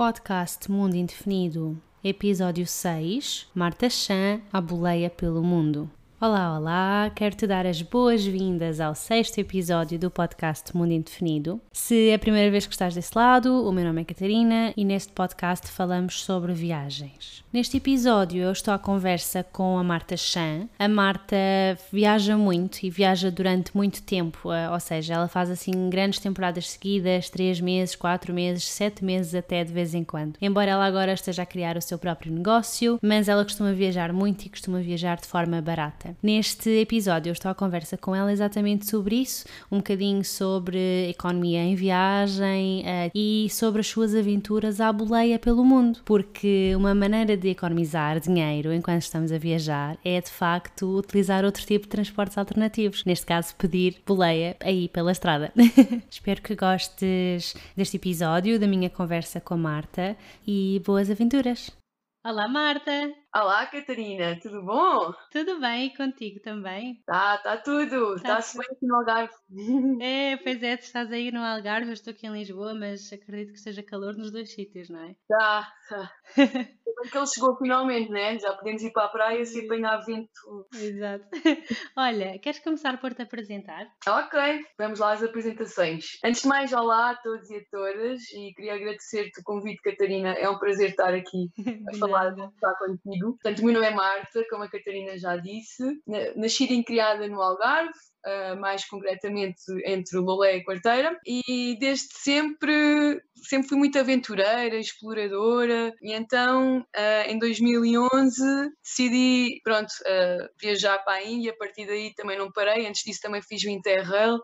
Podcast Mundo Indefinido, Episódio 6 Marta Chan, a boleia pelo mundo. Olá, olá! Quero te dar as boas-vindas ao sexto episódio do podcast Mundo Indefinido. Se é a primeira vez que estás desse lado, o meu nome é Catarina e neste podcast falamos sobre viagens. Neste episódio eu estou à conversa com a Marta Chan. A Marta viaja muito e viaja durante muito tempo, eh, ou seja, ela faz assim grandes temporadas seguidas, 3 meses, 4 meses, 7 meses até de vez em quando. Embora ela agora esteja a criar o seu próprio negócio, mas ela costuma viajar muito e costuma viajar de forma barata. Neste episódio eu estou à conversa com ela exatamente sobre isso, um bocadinho sobre economia em viagem uh, e sobre as suas aventuras à boleia pelo mundo, porque uma maneira de economizar dinheiro enquanto estamos a viajar é de facto utilizar outro tipo de transportes alternativos, neste caso pedir boleia aí pela estrada. Espero que gostes deste episódio, da minha conversa com a Marta e boas aventuras! Olá, Marta! Olá, Catarina, tudo bom? Tudo bem, e contigo também? Tá, tá tudo. Tá Está-se bem aqui no Algarve. É, pois é, tu estás aí no Algarve, eu estou aqui em Lisboa, mas acredito que esteja calor nos dois sítios, não é? Tá, tá. que ele chegou finalmente, né? Já podemos ir para a praia sem apanhar vento. Exato. Olha, queres começar por te apresentar? Ok, vamos lá às apresentações. Antes de mais, olá a todos e a todas e queria agradecer-te o convite, Catarina. É um prazer estar aqui a falar, a estar contigo contigo. Portanto, o meu nome é Marta, como a Catarina já disse, nascida e criada no Algarve, Uh, mais concretamente entre Lolé e Quarteira, e desde sempre, sempre fui muito aventureira, exploradora, e então uh, em 2011 decidi, pronto, uh, viajar para a Índia, a partir daí também não parei, antes disso também fiz o Interrail,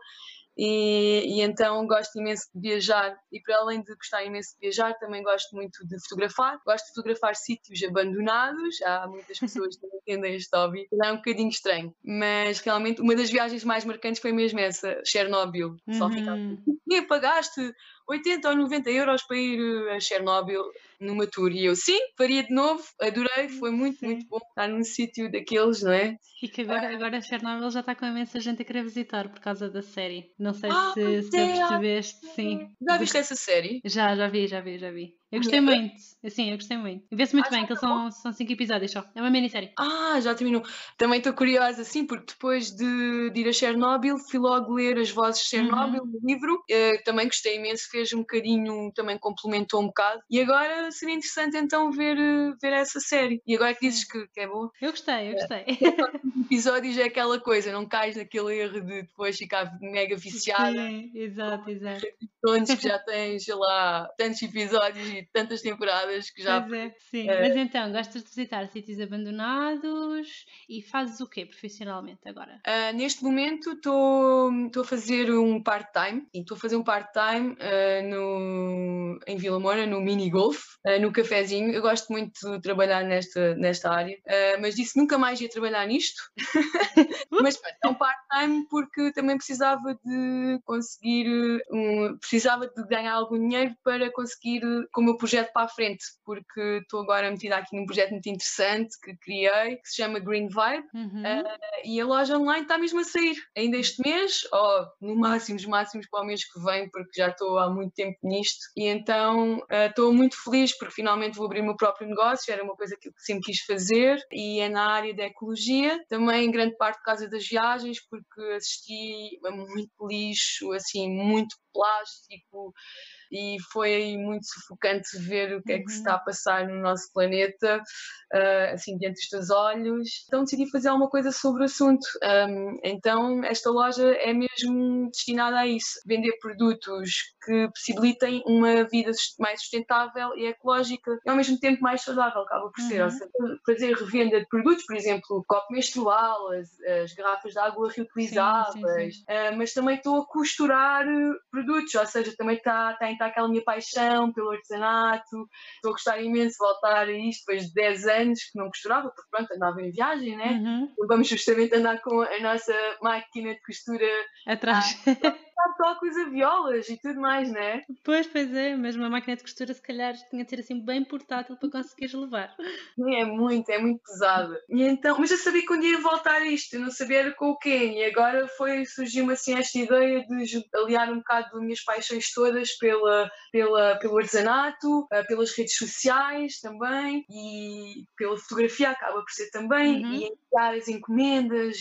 e, e, então gosto imenso de viajar. E para além de gostar imenso de viajar também gosto muito de fotografar. Gosto de fotografar sítios abandonados. Há muitas pessoas que não entendem este hobby. É um bocadinho estranho. Mas realmente uma das viagens mais marcantes foi mesmo essa Chernobyl. Uhum. só ficava e pagaste 80 ou 90 euros para ir a Chernobyl numa tour. E eu, sim, faria de novo, adorei, foi muito, sim. muito bom estar num sítio daqueles, não é? E que agora, agora Chernobyl já está com imensa gente a querer visitar por causa da série. Não sei ah, se, se é, percebeste, sim. Já viste essa série? Já, já vi, já vi, já vi. Eu gostei muito, assim, eu gostei muito. Vê-se muito ah, bem, que são, são cinco episódios só. É uma minissérie. Ah, já terminou. Também estou curiosa, assim, porque depois de, de, ir a Chernobyl, fui logo ler as vozes de Chernobyl, uhum. o livro. Uh, também gostei imenso, fez um bocadinho, também complementou um bocado. E agora seria interessante então ver, ver essa série. E agora que dizes que, que é boa. Eu gostei, eu gostei. É. episódios é aquela coisa, não cais naquele erro de depois ficar mega viciada. Sim, exato, exato. Todos que já tens, sei lá, tantos episódios e tantas temporadas que já. Pois é, sim. É... Mas então, gostas de visitar sítios abandonados e fazes o quê profissionalmente agora? Uh, neste momento estou a fazer um part-time. Estou a fazer um part-time uh, no, em Vila Moura, no mini golf, uh, no cafezinho. Eu gosto muito de trabalhar nesta, nesta área, mas disse nunca mais ia trabalhar nisto. mas é um part-time porque também precisava de conseguir, um, precisava de ganhar algum dinheiro para conseguir, meu projeto para a frente, porque estou agora metida aqui num projeto muito interessante que criei, que se chama Green Vibe, uhum. uh, e a loja online está mesmo a sair, ainda este mês, ou no máximo, os máximos para o mês que vem, porque já estou há muito tempo nisto, e então uh, estou muito feliz porque finalmente vou abrir o meu próprio negócio, era uma coisa que eu sempre quis fazer, e é na área da ecologia, também em grande parte por causa das viagens, porque assisti a muito lixo, assim, muito plástico, e foi muito sufocante ver o que é que se está a uhum. passar no nosso planeta, uh, assim, diante dos teus olhos. Então decidi fazer alguma coisa sobre o assunto. Então esta loja é mesmo destinada a isso, vender produtos que possibilitem uma vida mais sustentável e ecológica e ao mesmo tempo mais saudável, acaba por ser. Uhum. Ou seja, fazer revenda de produtos, por exemplo, copo menstrual, as, as garrafas de água reutilizáveis, sim, sim, sim. Uh, mas também estou a costurar produtos, ou seja, também está, está está aquela minha paixão pelo artesanato, estou a gostar imenso de voltar a isto depois de 10 anos que não costurava, porque pronto, andava em viagem, né? Uhum. Vamos justamente andar com a nossa máquina de costura atrás. Tocos a violas e tudo mais, não é? Pois, pois é, mas uma máquina de costura se calhar tinha de ser assim bem portátil para conseguires levar. É muito, é muito pesada. E então, mas eu sabia que um dia ia voltar a isto, eu não sabia era com o quê, e agora foi, surgiu-me assim esta ideia de aliar um bocado das minhas paixões todas pela, pela, pelo artesanato, eh, pelas redes sociais também, e pela fotografia acaba por ser também, uhum. e enviar as encomendas,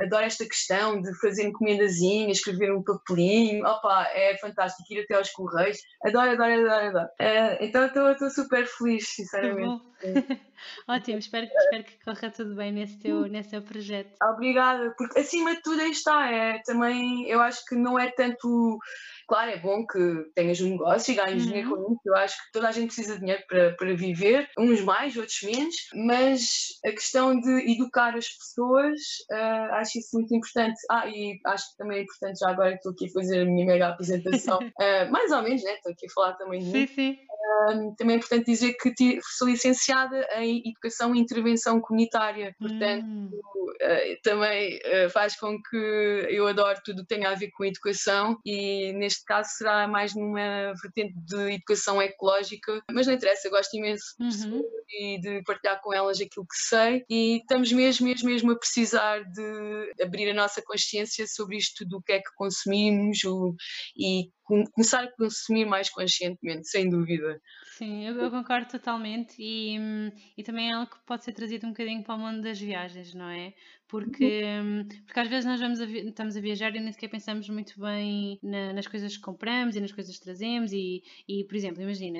adoro esta questão de fazer encomendazinhas, escrever um papelinho, opa, é fantástico ir até aos correios, adoro, adoro, adoro, adoro. Uh, então estou super feliz, sinceramente. Ótimo, espero, espero que corra tudo bem nesse teu, nesse teu projeto. Obrigada, porque acima de tudo aí está, é também, eu acho que não é tanto Claro, é bom que tenhas um negócio e ganhes uhum. dinheiro com isso. Eu acho que toda a gente precisa de dinheiro para, para viver, uns mais, outros menos, mas a questão de educar as pessoas, uh, acho isso muito importante. Ah, e acho que também é importante, já agora que estou aqui a fazer a minha mega apresentação, uh, mais ou menos, né? Estou aqui a falar também de mim. Sim, sim também é importante dizer que sou licenciada em Educação e Intervenção Comunitária, portanto, hum. uh, também uh, faz com que eu adoro tudo que tem a ver com educação e neste caso será mais numa vertente de educação ecológica, mas não interessa, gosto imenso uhum. de, de partilhar com elas aquilo que sei e estamos mesmo, mesmo, mesmo a precisar de abrir a nossa consciência sobre isto do que é que consumimos o, e começar a consumir mais conscientemente, sem dúvida. Sim, eu, eu concordo totalmente e, e também é algo que pode ser trazido um bocadinho para o mundo das viagens, não é? Porque, uhum. porque às vezes nós vamos a, estamos a viajar e nem sequer pensamos muito bem na, nas coisas que compramos e nas coisas que trazemos e, e por exemplo, imagina,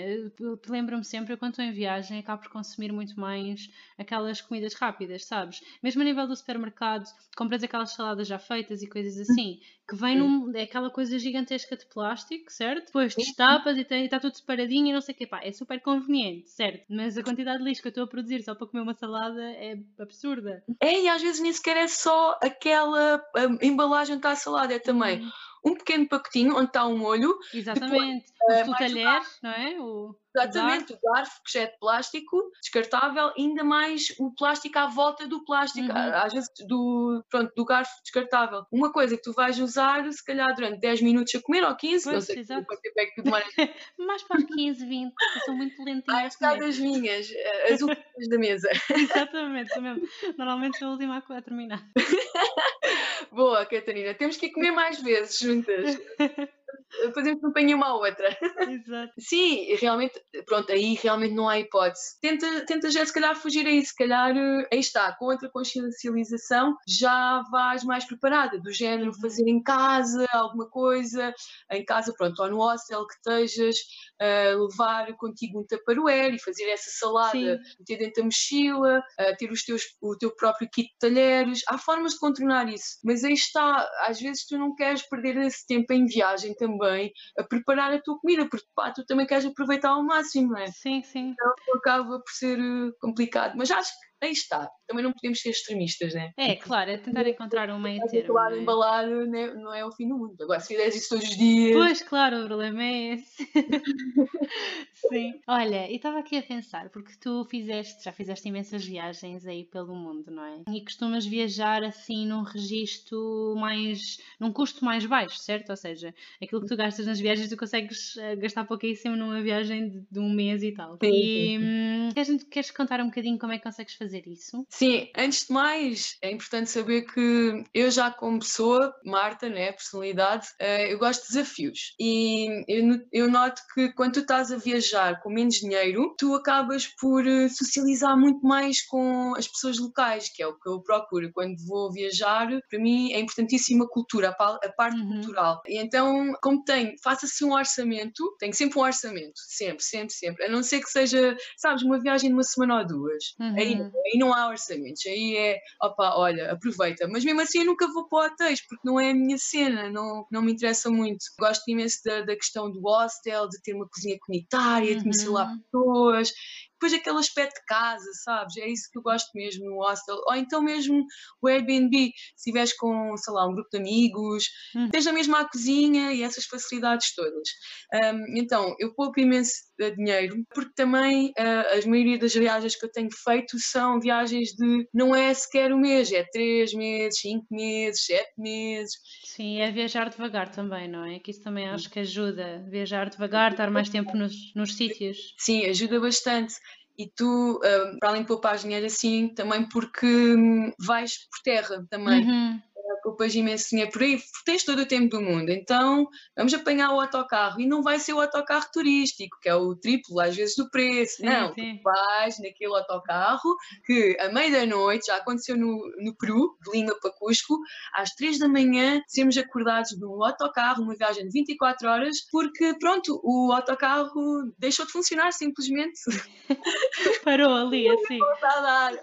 lembro-me sempre, quando estou em viagem acabo por consumir muito mais aquelas comidas rápidas, sabes? Mesmo a nível do supermercado, compras aquelas saladas já feitas e coisas assim, que vem num, é aquela coisa gigantesca de plástico, certo? Depois destapas e está tudo separadinho e não sei o que, pá, é super conveniente, certo? Mas a quantidade de lixo que eu estou a produzir só para comer uma salada é absurda. É, e às vezes nem sequer é só aquela um, embalagem que está salada, é também uhum. Um pequeno pacotinho onde está um molho. Exatamente. Depois, uh, o talher, não é? O... Exatamente, o garfo que já é de plástico, descartável, ainda mais o plástico à volta do plástico, uhum. às vezes do, pronto, do garfo descartável. Uma coisa que tu vais usar, se calhar durante 10 minutos a comer ou 15, pois, não sei exato. quanto tempo é que demoras. mais para os 15, 20, eu sou muito lentinha. Ah, das minhas, eh, as últimas da mesa. Exatamente, mesmo. Normalmente sou a última a terminar. Boa, Catarina, temos que ir comer mais vezes juntas. fazemos companhia uma à outra. Exato. Sim, realmente, pronto, aí realmente não há hipótese. Tenta, tenta já se calhar fugir a isso, se calhar eh, aí está, com outra consciencialização já vais mais preparada, do género uhum. fazer em casa alguma coisa, em casa, pronto, ou no hostel que estejas, uh, levar contigo um tupperware e fazer essa salada, meter dentro da mochila, uh, ter os teus, o teu próprio kit de talheres. Há formas de contornar isso, mas aí está, às vezes tu não queres perder esse tempo em viagem também a preparar a tua comida, porque pá, tu também queres aproveitar ao máximo, não é? Sim, sim. Então acaba por ser eh, complicado, mas acho que aí está. Também não podemos ser extremistas, né? É, claro, é tentar encontrar um meio termo. Claro, é? embalado né? não é o fim do mundo. Agora, se fizeres isso todos os dias. Pois, claro, o problema é esse. Sim. Olha, e estava aqui a pensar, porque tu fizeste, já fizeste imensas viagens aí pelo mundo, não é? E costumas viajar assim num registro mais. num custo mais baixo, certo? Ou seja, aquilo que tu gastas nas viagens tu consegues eh, gastar pouquíssimo numa viagem de, de um mês e tal. Sim, e hum, queres, queres contar um bocadinho como é que consegues fazer isso? Sim, antes de mais, é importante saber que eu já como pessoa, Marta, né, personalidade, uh, eu gosto de desafios. E eu, noto que quando tu estás a viajar com menos dinheiro, tu acabas por eh, socializar muito mais com as pessoas locais, que é o que eu procuro. Quando vou viajar, para mim é importantíssima a cultura, a parte uhum. cultural. E então, como tenho, faça-se um orçamento, tenho sempre um orçamento, sempre, sempre, sempre. A não ser que seja, sabes, uma viagem de uma semana ou duas. Uhum. Aí, aí não há orçamentos, aí é, opa, olha, aproveita. Mas mesmo assim eu nunca vou para hotéis, porque não é a minha cena, não, não me interessa muito. Gosto imenso da, da questão do hostel, de ter uma cozinha comunitária, de conhecer lá uhum. pessoas. depois aquele aspecto de casa, sabes? É isso que eu gosto mesmo no hostel. Ou então mesmo o Airbnb, se estiveres com, sei lá, um grupo de amigos, hum. tens a mesma cozinha e essas facilidades todas. Um, então, eu pouco imenso dinheiro, porque também uh, as maioria das viagens que eu tenho feito são viagens de não é sequer um mês, é três meses, cinco meses, sete meses. Sim, é viajar devagar também, não é? Que isso também acho que ajuda, viajar devagar, estar mais tempo nos, nos sítios. Sim, ajuda bastante e tu, uh, para além de poupar dinheiro assim, também porque hum, vais por terra também. Uhum poupas imenso dinheiro por aí, tens todo o tempo do mundo. Então vamos apanhar o autocarro e não vai ser o autocarro turístico, que é o triplo às vezes do preço. Sim, não, sim. tu vais naquele autocarro que à meia da noite, já aconteceu no, no Peru, de Lima para Cusco, às três da manhã sermos acordados num autocarro, uma viagem de 24 horas, porque pronto, o autocarro deixou de funcionar simplesmente. Parou ali, assim.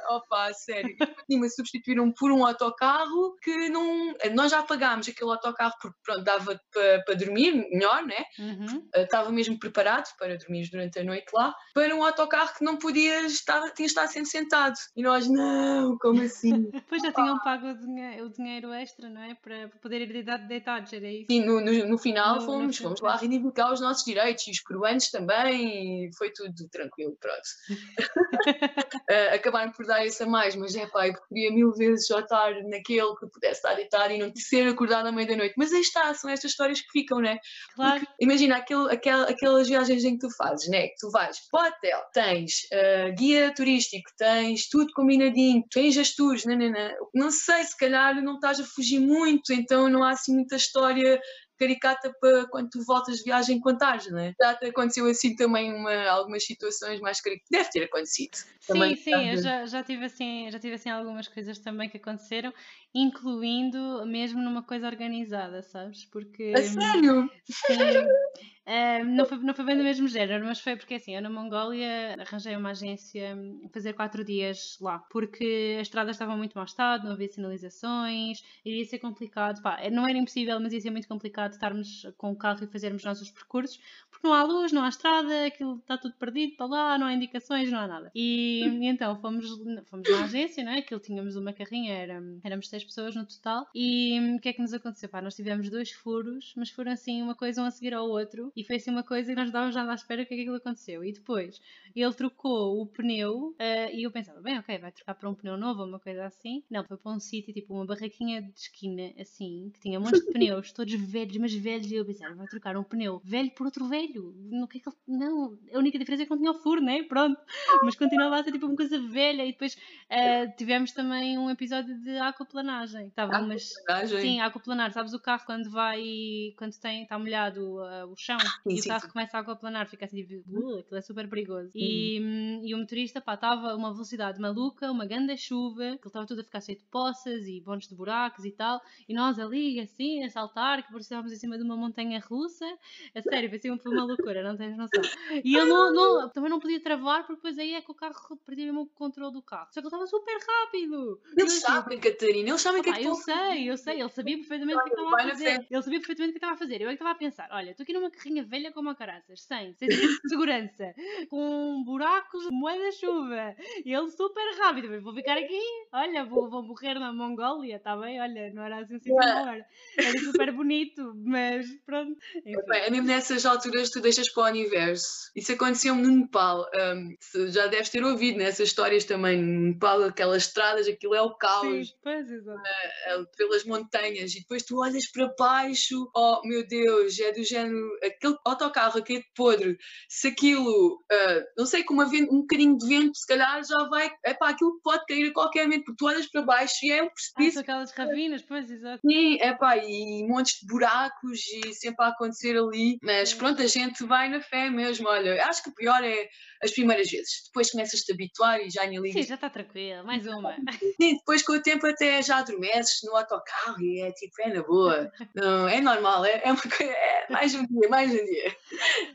Opa, sério. E substituíram por um autocarro que não nós já pagámos aquele autocarro porque pronto, dava para, para dormir melhor, né? Uhum. Uh, estava mesmo preparado para dormir durante a noite lá, para um autocarro que não podias estar, tinha estar sempre sentado. E nós, não, como assim? Pois já tinham pago o dinheiro, o dinheiro extra, não é? Para, poder ir deitados, era isso? Sim, no, no, no final no, fomos, no fomos lá reivindicar os nossos direitos e os peruanos também, e foi tudo tranquilo, pronto. uh, acabaram por dar isso a mais, mas é pá, eu preferia mil vezes já estar naquele que pudesse estar deitado e não ser acordado à meia-da-noite. Mas aí está, são estas histórias que ficam, né? Claro. Porque, imagina aquele, aquel, aquelas viagens em que tu fazes, né? Que tu vais para o hotel, tens uh, guia turístico, tens tudo combinadinho, tens as tours, nanana. não sei, se calhar não estás a fugir muito, então não há assim muita história caricata para quando tu voltas de viagem contares, não é? Já te aconteceu assim também uma, algumas situações mais caricatas? Deve ter acontecido. Sim, sim, eu já, já, tive assim, já tive assim algumas coisas também que aconteceram, incluindo mesmo numa coisa organizada, sabes? Porque. A sério? Sim. Uh, não, foi, não foi bem do mesmo género, mas foi porque assim, eu na Mongólia arranjei uma agência a fazer quatro dias lá, porque as estradas estavam muito mal estado, não havia sinalizações, iria ser complicado, pá, não era impossível, mas ia ser muito complicado estarmos com o carro e fazermos nossos percursos, porque não há luz, não há estrada, aquilo está tudo perdido para lá, não há indicações, não há nada. E, e então fomos, fomos na agência, não é? Aquilo tínhamos uma carrinha, era, éramos seis pessoas no total, e o que é que nos aconteceu? Pá, nós tivemos dois furos, mas foram assim uma coisa um a seguir ao outro, e foi assim uma coisa que nós estávamos já à espera o que é que aquilo aconteceu. E depois ele trocou o pneu uh, e eu pensava, bem, ok, vai trocar para um pneu novo ou uma coisa assim. Não, foi para um sítio, tipo uma barraquinha de esquina, assim, que tinha um monte de pneus, todos velhos, mas velhos. E eu pensava, vai trocar um pneu velho por outro velho. Não, que é que ele... não, a única diferença é que não tinha o furo, né? Pronto. Mas continuava a ser tipo uma coisa velha. E depois uh, tivemos também um episódio de aquaplanagem. Estava umas. Sim, aquaplanar. Sabes o carro quando vai, quando tem, está molhado uh, o chão e sim, o carro sim. começa a aquaplanar, fica assim tipo, uh, aquilo é super perigoso. E, hum, e o motorista, pá, estava a uma velocidade maluca, uma grande chuva, que ele estava tudo a ficar cheio de poças e bons de buracos e tal, e nós ali, assim, a saltar, que parecíamos em cima de uma montanha russa, a sério, foi uma loucura, não tens noção. E ele não, não, também não podia travar, porque depois aí é que o carro perdia mesmo o controle do carro. Só que ele estava super rápido. Eles sabem, Catarina, eles sabem o que é que Eu sei, eu sei, ele sabia perfeitamente o que estava a fazer. Ele sabia perfeitamente o que estava a fazer. Eu é que estava a pensar, olha, estou aqui numa carrinha velha como a caraças, sem, sem segurança, com buracos, moeda chuva, e ele super rápido, mas vou ficar aqui, olha, vou, vou morrer na Mongólia, está bem? Olha, não era assim assim yeah. era super bonito, mas pronto. É mesmo nessas alturas tu deixas para o universo. Isso aconteceu-me no Nepal, um, já deves ter ouvido nessas histórias também, no Nepal, aquelas estradas, aquilo é o caos. Sim, pois. Uh, pelas montanhas, e depois tu olhas para baixo, oh meu Deus, é do género, aquele autocarro aqui de podre, se aquilo, uh, não sei, com uma, um bocadinho de vento, se calhar já vai, é pá, aquilo pode cair a qualquer momento, porque tu olhas para baixo e é um precipício. Ah, aquelas ravinas, pois, exato. Sim, é pá, e montes de buracos e sempre a acontecer ali, mas pronto, a gente vai na fé mesmo, olha, acho que o pior é as primeiras vezes, depois começas-te a habituar e já nem ligas. Sim, já está tranquilo, mais uma. Sim, depois com o tempo até já adormeces no autocarro e é tipo, é na boa, não, é normal, é, é, uma, é mais um dia, mais um dia.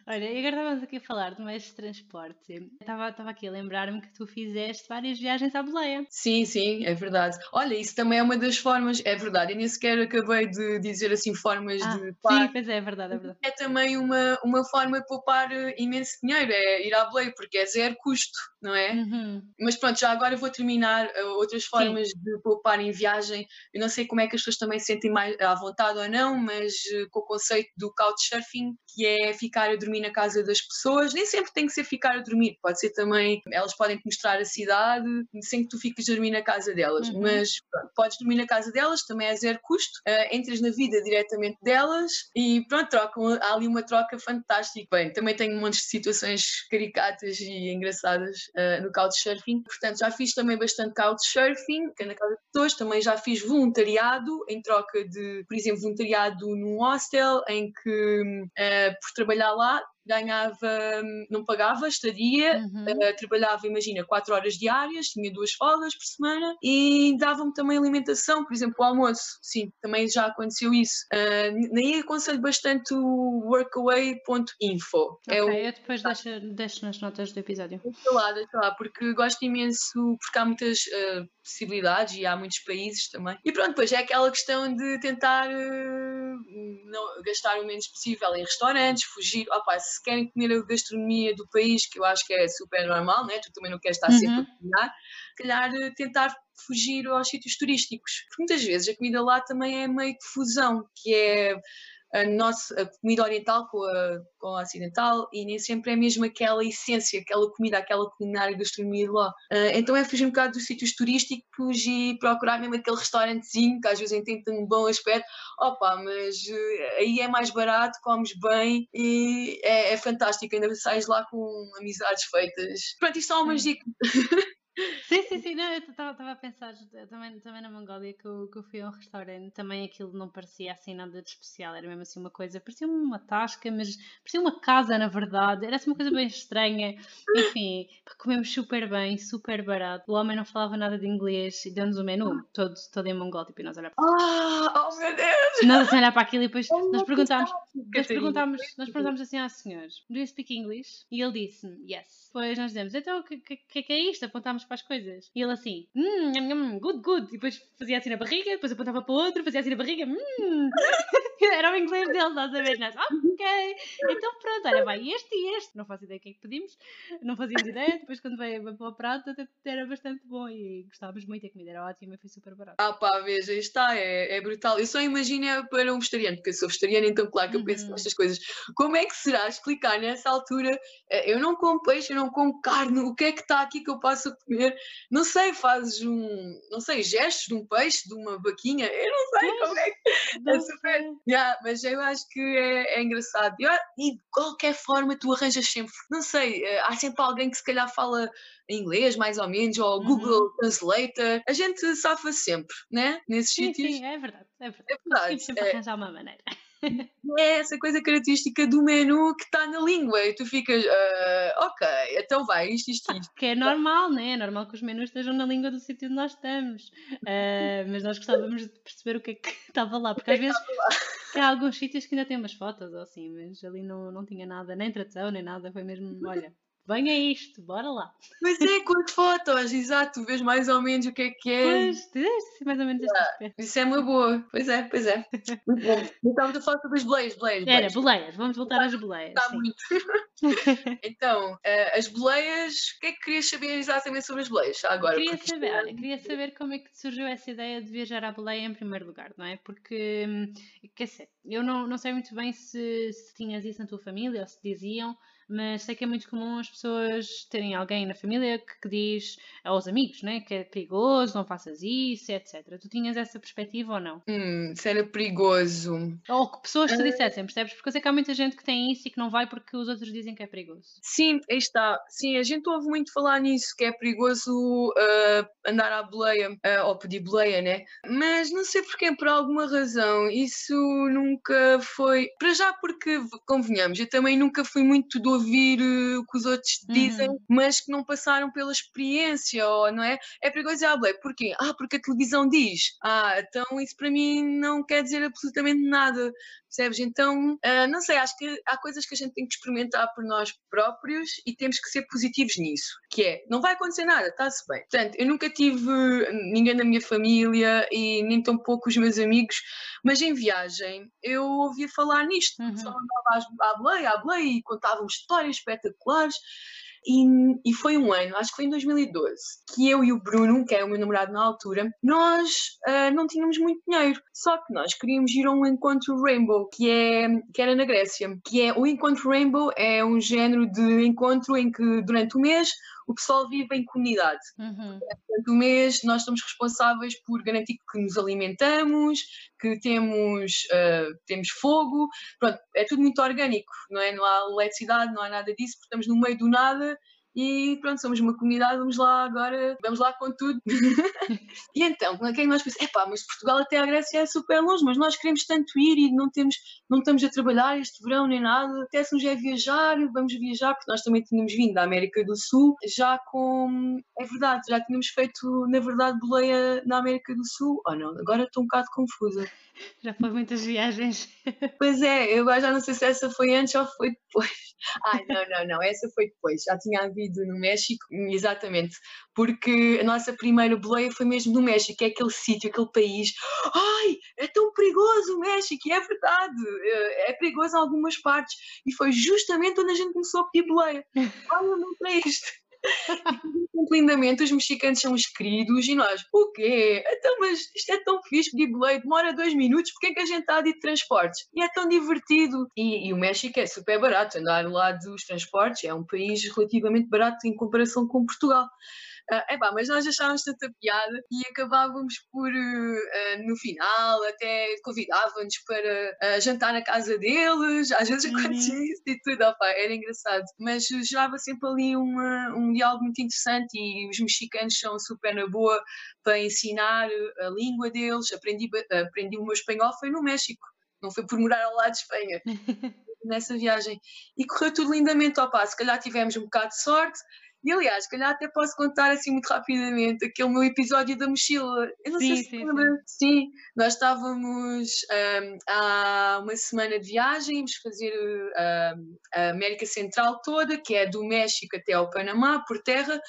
Olha, e agora estávamos aqui a falar de meios de transporte. Estava, estava aqui a lembrar-me que tu fizeste várias viagens à boleia. Sim, sim, é verdade. Olha, isso também é uma das formas, é verdade, eu nem sequer acabei de dizer assim formas ah, de Sim, pois é, é verdade, é verdade. É também uma, uma forma de poupar eh, imenso dinheiro, é ir à boleia, porque é zero custo, não é? Uhum. Mas pronto, já agora vou terminar uh, outras formas Sim. de poupar em viagem. Eu não sei como é que as pessoas também se sentem mais à vontade ou não, mas uh, com o conceito do couchsurfing, que é ficar a dormir na casa das pessoas, nem sempre tem que ser ficar a dormir, pode ser também, elas podem te mostrar a cidade sem que tu fiques a dormir na casa delas, uhum. mas pronto, podes dormir na casa delas, também é zero custo, uh, entras na vida diretamente delas e pronto, trocam, há ali uma troca fantástica. Bem, também tenho um monte de situações caricatas e engraçadas uh, no couchsurfing, portanto já fiz também bastante couchsurfing, que é na casa de pessoas, também já fiz voluntariado em troca de, por exemplo, voluntariado num hostel em que uh, por trabalhar lá ganhava, não pagava estadia, uhum. uh, trabalhava, imagina, 4 horas diárias, tinha duas folgas por semana e dava-me também alimentação, por exemplo, o almoço. Sim, também já aconteceu isso. Uh, nem aconselho bastante o workaway.info. É ok, é o... eu depois deixo, deixo nas notas do episódio. Deixa lá, deixa lá, porque gosto imenso, porque há muitas uh, possibilidades e há muitos países também. E pronto, depois é aquela questão de tentar não, gastar o menos possível em restaurantes, fugir. Opa, se querem comer a gastronomia do país, que eu acho que é super normal, né? tu também não queres estar uhum. sempre a cozinhar, se calhar eh, tentar fugir aos sítios turísticos. Porque muitas vezes a comida lá também é meio de fusão, que é a nossa a comida oriental com a, com a ocidental e nem sempre é mesmo aquela essência, aquela comida, aquela culinária gastronomia de lá. Uh, então é fugir um bocado dos sítios turísticos e procurar mesmo aquele restaurantezinho que às vezes tem um bom aspecto. Opa, mas uh, aí é mais barato, comes bem e é, é fantástico, ainda sais lá com amizades feitas. Pronto, isto são umas dicas. Sim, sim, sim, não, eu estava a pensar também, também na Mongólia que eu, que eu fui a um restaurante, também aquilo não parecia assim nada de especial, era mesmo assim uma coisa, parecia uma tasca, mas parecia uma casa na verdade, era assim uma coisa bem estranha, enfim, comemos super bem, super barato, o homem não falava nada de inglês e deu-nos o menu, todo, todo em mongol, tipo, e nós olhávamos. Ah, oh meu Deus! Nós assim olhar para aquilo e depois oh, nós perguntámos, nós perguntámos, nós perguntámos assim ao senhor, do you speak English? E ele disse-me, yes. Depois nós dizemos, então o que, que, que é isto? Apontámos para as coisas. E ele assim, hum, good, good. E depois fazia assim na barriga, depois apontava para o outro, fazia assim na barriga, hum. Era o inglês dele, estás a ver? Nós, ok. Então pronto, olha, vai este e este. Não faço ideia o que é que pedimos, não fazíamos ideia. Depois quando veio para o prato, até era bastante bom e gostávamos muito. A comida era ótima e foi super barato. Ah pá, veja, está, é, é brutal. Eu só imagino é para um vegetariano, porque eu sou vegetariana, então claro que eu penso uhum. nestas coisas. Como é que será explicar nessa altura? Eh, eu não como peixe, eu não como carne, o que é que está aqui que eu posso comer? Comer, não sei, fazes um, não sei, gestos de um peixe, de uma vaquinha, eu não sei como é que é super. Yeah, mas eu acho que é, é engraçado. e de qualquer forma tu arranjas sempre, não sei, eh, há sempre alguém que se calhar fala inglês, mais ou menos, ou uhum. Google Translator. A gente safa sempre, né? Nesses sim, sítios. Sim, é verdade. É verdade. É verdade. sempre é. arranjar uma maneira. é essa coisa característica do menu que está na língua e tu ficas, uh, ok, então vai, isto, isto, isto. Que é normal, né? É normal que os menus estejam na língua do sítio onde nós estamos. Uh, mas nós gostávamos de perceber o que é que estava lá, porque às vezes há alguns sítios que ainda têm umas fotos ou assim, mas ali não, não tinha nada, nem tradução, nem nada, foi mesmo, olha, venha isto, bora lá. Mas é, com as fotos, exato, vês mais ou menos o que é que é. Pois, tens mais ou menos este Isso é uma boa, pois é, pois é. Muito bom. Estávamos a falar sobre as boleias, boleias. Era, boleias, vamos voltar às boleias. Está muito. então, uh, as boleias, o que é que querias saber exatamente sobre as boleias? Agora, queria saber, olha, queria saber como é que te surgiu essa ideia de viajar à boleia em primeiro lugar, não é? Porque, hum, quer dizer, eu não, não sei muito bem se, se tinhas isso na tua família ou se diziam mas sei que é muito comum as pessoas terem alguém na família que, que diz aos amigos, né, que é perigoso, não faças isso, etc. Tu tinhas essa perspectiva ou não? Hum, se era perigoso. Ou que pessoas te ah. dissessem, percebes? Porque eu sei que há muita gente que tem isso e que não vai porque os outros dizem que é perigoso. Sim, aí está. Sim, a gente ouve muito falar nisso, que é perigoso uh, andar à boleia, uh, ou pedir boleia, né? Mas não sei porquê, por alguma razão, isso nunca foi. Para já, porque, convenhamos, eu também nunca fui muito do ouvir uh, o que os outros dizem, uhum. mas que não passaram pela experiência, ou, não é? É perigoso dizer, ah, Blake, porquê? Ah, porque a televisão diz. Ah, então isso para mim não quer dizer absolutamente nada, percebes? Então, uh, não sei, acho que há coisas que a gente tem que experimentar por nós próprios e temos que ser positivos nisso, que é, não vai acontecer nada, está-se bem. Portanto, eu nunca tive ninguém na minha família e nem tão pouco os meus amigos, mas em viagem eu ouvia falar nisto, uhum. só andava à boleia, à boleia e contávamos histórias espetaculares e, e foi um ano, acho que foi em 2012, que eu e o Bruno, que era o meu namorado na altura, nós uh, não tínhamos muito dinheiro, só que nós queríamos ir a um encontro Rainbow, que, é, que era na Grécia, que é o encontro Rainbow é um género de encontro em que durante o mês o pessoal vive em comunidade. Uhum. Durante o mês nós estamos responsáveis por garantir que nos alimentamos, que temos, uh, temos fogo, pronto, é tudo muito orgânico, não é? Não há eletricidade, não há nada disso, porque estamos no meio do nada e pronto, somos uma comunidade, vamos lá agora, vamos lá com tudo. e então, o que é nós pensamos? Epá, mas Portugal até a Grécia é super longe, mas nós queremos tanto ir e não, temos, não estamos a trabalhar este verão nem nada, até se nos é viajar, vamos viajar, porque nós também tínhamos vindo da América do Sul, já com, é verdade, já tínhamos feito, na verdade, boleia na América do Sul, ou oh, não, agora estou um bocado confusa. Já foi muitas viagens. Pois é, eu agora já não sei se essa foi antes ou foi depois. Ai, não, não, não, essa foi depois. Já tinha havido no México, exatamente. Porque a nossa primeira boleia foi mesmo no México, é aquele sítio, aquele país. Ai, é tão perigoso o México, e é verdade. É, é perigoso em algumas partes. E foi justamente onde a gente começou a pedir boleia. Olha, não para isto lindamente, os mexicanos são os queridos e nós, o quê? Então, mas isto é tão fixe, boleio, demora dois minutos, porque é que a gente está de transportes? E é tão divertido. E, e, o México é super barato, andar lá dos transportes é um país relativamente barato em comparação com Portugal. Uh, epá, mas nós achávamos tanta piada e acabávamos por, uh, no final, até convidávamos para uh, jantar na casa deles, às vezes uhum. acontecia isso e tudo, opa, era engraçado. Mas gerava sempre ali uma, um diálogo muito interessante e os mexicanos são super na boa para ensinar a língua deles. Aprendi, aprendi o meu espanhol, foi no México, não foi por morar ao lado de Espanha. nessa viagem e correu tudo lindamente ao passo. Se calhar tivemos um bocado de sorte, e aliás, se calhar até posso contar assim muito rapidamente aquele meu episódio da mochila. Eu não sim, sei se sim, lembra. Sim. sim, nós estávamos um, há uma semana de viagem, íamos fazer um, a América Central toda, que é do México até ao Panamá, por terra,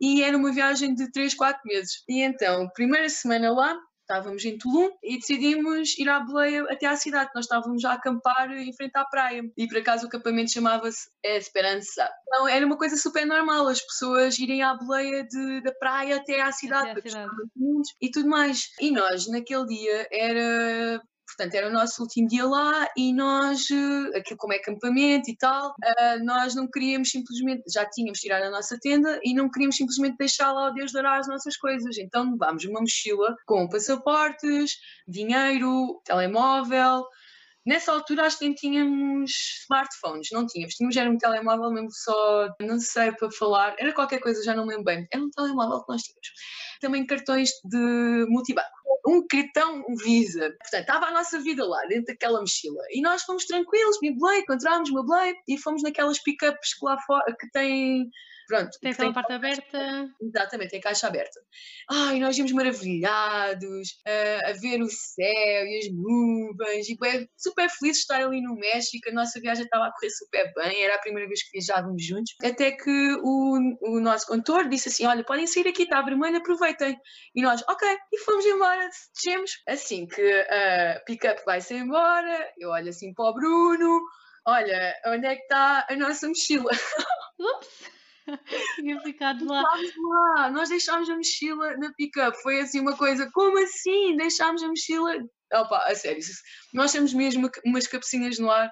e era uma viagem de 3, 4 meses. E então, primeira semana lá, estávamos em Tulum e decidimos ir à boleia até à cidade. Nós estávamos já a acampar em frente à praia e por acaso o acampamento chamava-se Esperança. Então era uma coisa super normal as pessoas irem à boleia de, da praia até à cidade, até à cidade. e tudo mais. E nós naquele dia era Portanto, era o nosso último dia lá e nós, eh, aquilo como é acampamento e tal, uh, nós não queríamos simplesmente, já tínhamos tirado a nossa tenda e não queríamos simplesmente deixar lá o Deus dará as nossas coisas. Então levámos uma mochila com passaportes, dinheiro, telemóvel, Nessa altura acho que nem tínhamos smartphones, não tínhamos. Tínhamos era um telemóvel mesmo só, não sei para falar, era qualquer coisa, já não lembro bem. Era um telemóvel que nós tínhamos. Também cartões de multibanco. Um cartão Visa. Portanto, estava a nossa vida lá, dentro daquela mochila. E nós fomos tranquilos, me blei, encontramos uma blei e fomos naquelas pickups que lá fora, que têm Pronto. Tem aquela parte aberta. Exatamente, tem caixa aberta. Ai, nós íamos maravilhados uh, a ver o céu e as nuvens e bem, super felizes de estar ali no México. A nossa viagem estava a correr super bem, era a primeira vez que viajávamos juntos. Até que o, o nosso condutor disse assim: Olha, podem sair aqui, está vermelho, aproveitem. E nós, ok, e fomos embora, descemos. Assim que a pick-up vai-se embora, eu olho assim para o Bruno. Olha, onde é que está a nossa mochila? Ups! Tinha ficado lá. lá. Nós deixámos a mochila na pick-up. Foi assim uma coisa, como assim? Deixámos a mochila. Opa, a sério, nós temos mesmo umas cabecinhas no ar.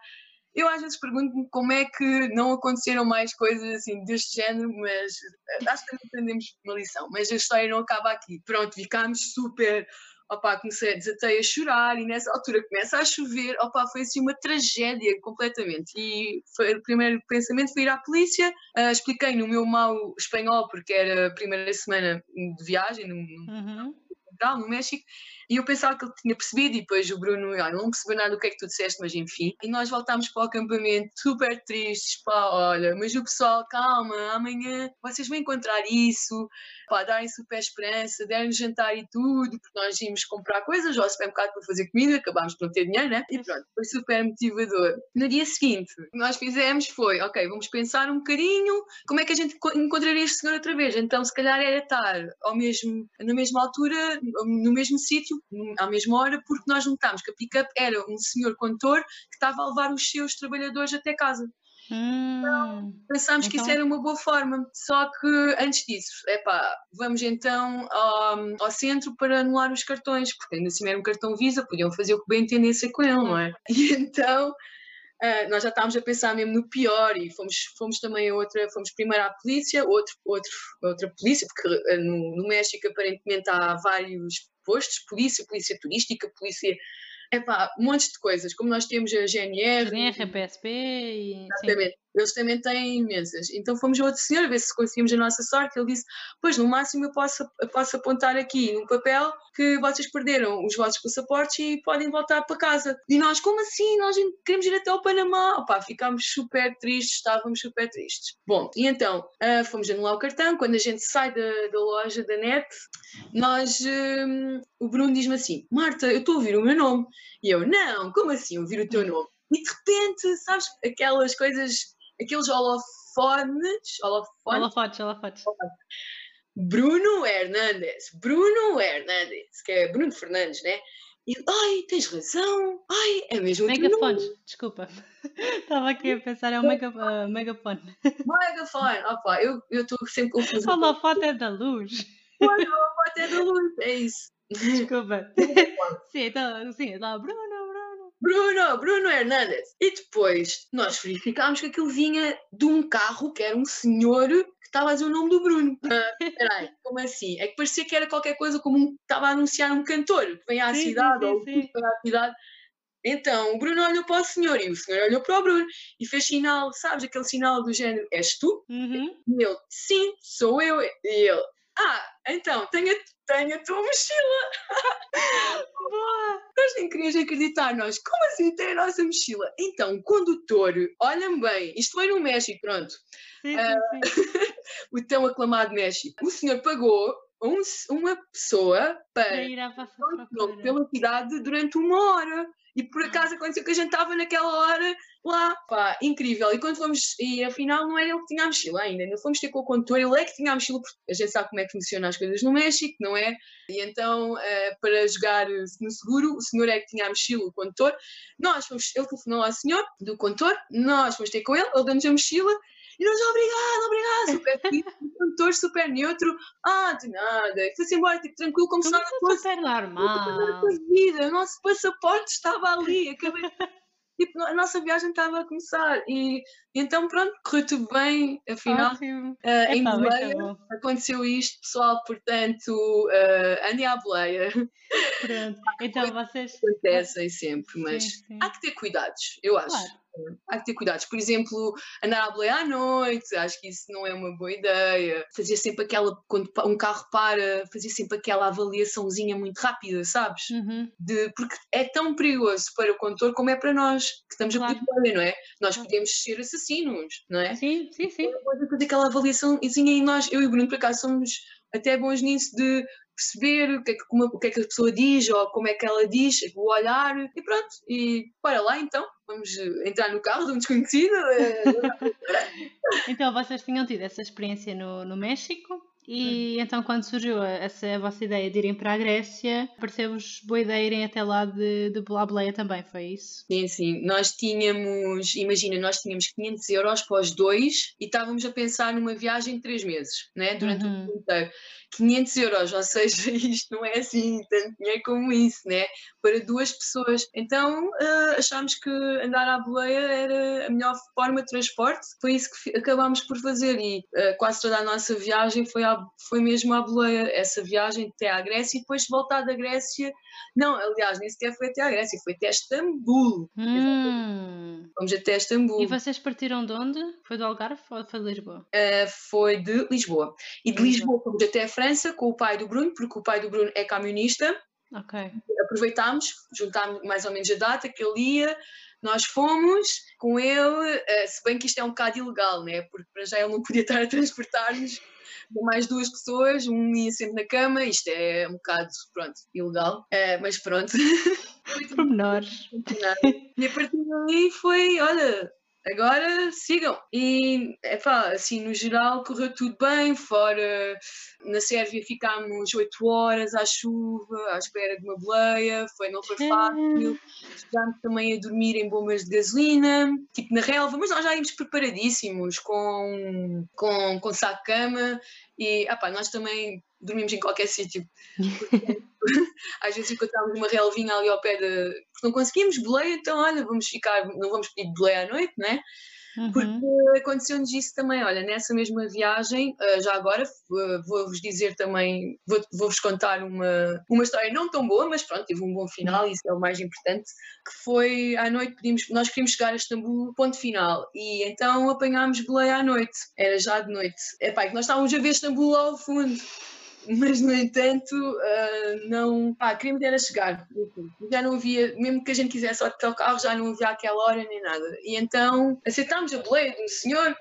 Eu às vezes pergunto-me como é que não aconteceram mais coisas assim deste género, mas eh, acho que aprendemos uma lição. Mas a história não acaba aqui. Pronto, ficámos super opá, comecei, desatei a chorar e nessa altura começa a chover, opá, foi assim uma tragédia completamente. E foi, o primeiro pensamento foi ir à polícia, uh, expliquei no meu mau espanhol, porque era a primeira semana de viagem, no, uhum. no México, e eu pensava que ele tinha percebido, e depois o Bruno, olha, não percebeu nada do que é que tu disseste, mas enfim. E nós voltámos para o acampamento super tristes, pá, olha, mas o pessoal, calma, amanhã vocês vão encontrar isso, pá, darem super esperança, derem-nos jantar e tudo, porque nós íamos comprar coisas ao supermercado para fazer comida, acabámos por não ter dinheiro, né? E pronto, foi super motivador. No dia seguinte, o que nós fizemos foi, ok, vamos pensar um bocadinho como é que a gente encontraria este senhor outra vez. Então, se calhar era estar ao mesmo, na mesma altura, no mesmo sítio, à mesma hora, porque nós notámos que a pick-up era um senhor condutor que estava a levar os seus trabalhadores até casa. Hum, Pensámos que isso Então- era uma boa forma, só que antes disso, epá, vamos então ao, ao centro para anular os cartões, porque ainda assim era um cartão Visa, podiam fazer o que bem entendessem com ele, não é? E então ah, nós já estávamos a pensar mesmo no pior e fomos, fomos também a outra, fomos primeiro à polícia, outro, outro, outra polícia, porque ah, no, no México aparentemente há vários postos, polícia, polícia turística, polícia, epá, um monte de coisas, como nós temos a GNR, GNR, PSP e. Sim. Eles também têm imensas. Então fomos a outro senhor ver se conseguimos a nossa sorte. Ele disse: Pois, no máximo eu posso, posso apontar aqui num papel que vocês perderam os vossos passaportes e podem voltar para casa. E nós, como assim? Nós queremos ir até ao Panamá. Opa, ficámos super tristes, estávamos super tristes. Bom, e então ah, fomos anular o cartão. Quando a gente sai da, da loja da net, nós. hum, o Bruno diz-me assim: Marta, eu estou a ouvir o meu nome. E eu: Não, como assim ouvir o teu nome? E de repente, sabes, aquelas coisas, aqueles holofones, holofones, Holofotes, holofotes. Bruno Hernandes, Bruno Hernandes, que é Bruno Fernandes, né? E ai, tens razão, ai, é mesmo. Megafones, desculpa. Estava aqui a pensar, é um mega, uh, megafone. Megafone, opa, eu estou sempre confusa. Holofote é da luz. Olha, holofote é da luz, é isso. Desculpa. sim, então, sim, lá, Bruno, Bruno. Bruno, Hernandes. E depois nós verificámos que aquilo vinha de um carro que era um senhor que estava a dizer o nome do Bruno. Ah, Peraí, como assim? É que parecia que era qualquer coisa como um, estava a anunciar um cantor que vem à Sim, cidade sim, ou sim. vai à cidade. Então o Bruno olhou para o senhor e o senhor olhou para o Bruno e fez sinal, sabes, aquele sinal do género: És tu? Uhum. E ele: Sim, sou eu. E ele: Ah, então, tenho a, tenho a tua mochila. Boa! Nós nem querias acreditar, nós, como assim tem a nossa mochila? Então, o condutor, olhem bem, isto foi no México, pronto, Sim, sim, sim. o tão aclamado México. O senhor pagou um- uma pessoa Para para ir à procura. pela cidade durante uma hora. E por acaso aconteceu que a gente estava naquela hora lá. Pá, incrível. E quando fomos, e afinal não era ele que tinha a mochila ainda, ainda fomos ter com o condutor, ele é que tinha a mochila, porque a gente sabe como é que funcionam as coisas no México, não é? E então, eh, para jogar eh, no seguro, o senhor é que tinha a mochila, o condutor. Nós fomos, ele telefonou ao senhor do condutor, nós fomos ter com ele, ele deu-nos a mochila. E nós, obrigado, obrigado, super feliz, o condutor super neutro, ah, de nada, e foi-se embora, tipo, tranquilo, como se nada se fosse super normal. nossa vida, o nosso passaporte estava ali, acabei... tipo, a nossa viagem estava a começar e então pronto, correu tudo bem, afinal Ótimo. ah, em boleia aconteceu isto, pessoal, portanto ah, andem à boleia, Pronto. Então vocês. acontecem sempre, mas Sim, sim. há que ter cuidados, eu acho. Claro. Há que ter cuidados. Por exemplo, andar à boleia à noite, acho que isso não é uma boa ideia. Fazer sempre aquela, quando um carro para, fazer sempre aquela avaliaçãozinha muito rápida, sabes? Uhum. de, porque é tão perigoso para o condutor como é para nós, que estamos Claro. a pedir não é? Nós podemos ser assassinos, não é? Sim, sim, sim. Pode fazer aquela avaliaçãozinha e nós, eu e o Bruno, por acaso, somos até bons nisso de perceber o que, é que, como- o que é que a pessoa diz ou como é que ela diz, o olhar e pronto. E para lá então, vamos eh, entrar no carro de um desconhecido. eh, Então vocês tinham tido essa experiência no, no México e então quando surgiu essa a vossa ideia de irem para a Grécia, pareceu-vos boa ideia irem até lá de, de Blableia também, foi isso? Sim, sim. Nós tínhamos, imagina, nós tínhamos 500 euros para os dois e estávamos a pensar numa viagem de três meses, né? durante Uhum. o ano inteiro. 500 euros, ou seja, isto não é assim tanto dinheiro como isso, né? Para duas pessoas. Então ah, achámos que andar à boleia era a melhor forma de transporte. Foi isso que acabámos por fazer e ah, quase toda a nossa viagem foi, à- foi mesmo à boleia. Essa viagem até à Grécia e depois voltar da Grécia. Não, aliás, nem sequer foi até à Grécia, foi até Istambul. Hum. Fomos até Istambul. E vocês partiram de onde? Foi do Algarve ou foi de Lisboa? Uh, foi de Lisboa. E de Lisboa. Lisboa fomos até a França com o pai do Bruno, porque o pai do Bruno é camionista. Ok. Aproveitámos, juntámos mais ou menos a data que ele ia, nós fomos com ele, uh, se bem que isto é um bocado ilegal, né? porque para já ele não podia estar a transportar-nos com mais duas pessoas, um ia sempre na cama, isto é um bocado, pronto, ilegal, Uh, mas pronto. Pormenores. E a partir daí foi, olha, agora sigam. E, epá, assim, no geral correu tudo bem, fora na Sérvia ficámos 8 horas à chuva, à espera de uma boleia, foi, não foi fácil. Estivemos também a dormir em bombas de gasolina, tipo na relva, mas nós já íamos preparadíssimos com, com, com saco de cama e epá, nós também dormimos em qualquer sítio. Às vezes encontrávamos uma relvinha ali ao pé de. Porque não conseguimos boleia, então olha, vamos ficar, não vamos pedir boleia à noite, não é? Uhum. Porque aconteceu-nos isso também, olha, nessa mesma viagem, eh, já agora vou-vos dizer também, vou-vos contar uma, uma história não tão boa, mas pronto, teve um bom final, isso é o mais importante, que foi à noite, pedimos, nós queríamos chegar a Istambul, ponto final, e então apanhámos boleia à noite, era já de noite. É pá, que nós estávamos a ver Istambul ao fundo mas no entanto uh, não pá, queríamos era chegar já não havia, mesmo que a gente quisesse o carro já não havia aquela hora nem nada. E então aceitámos a boleia de um senhor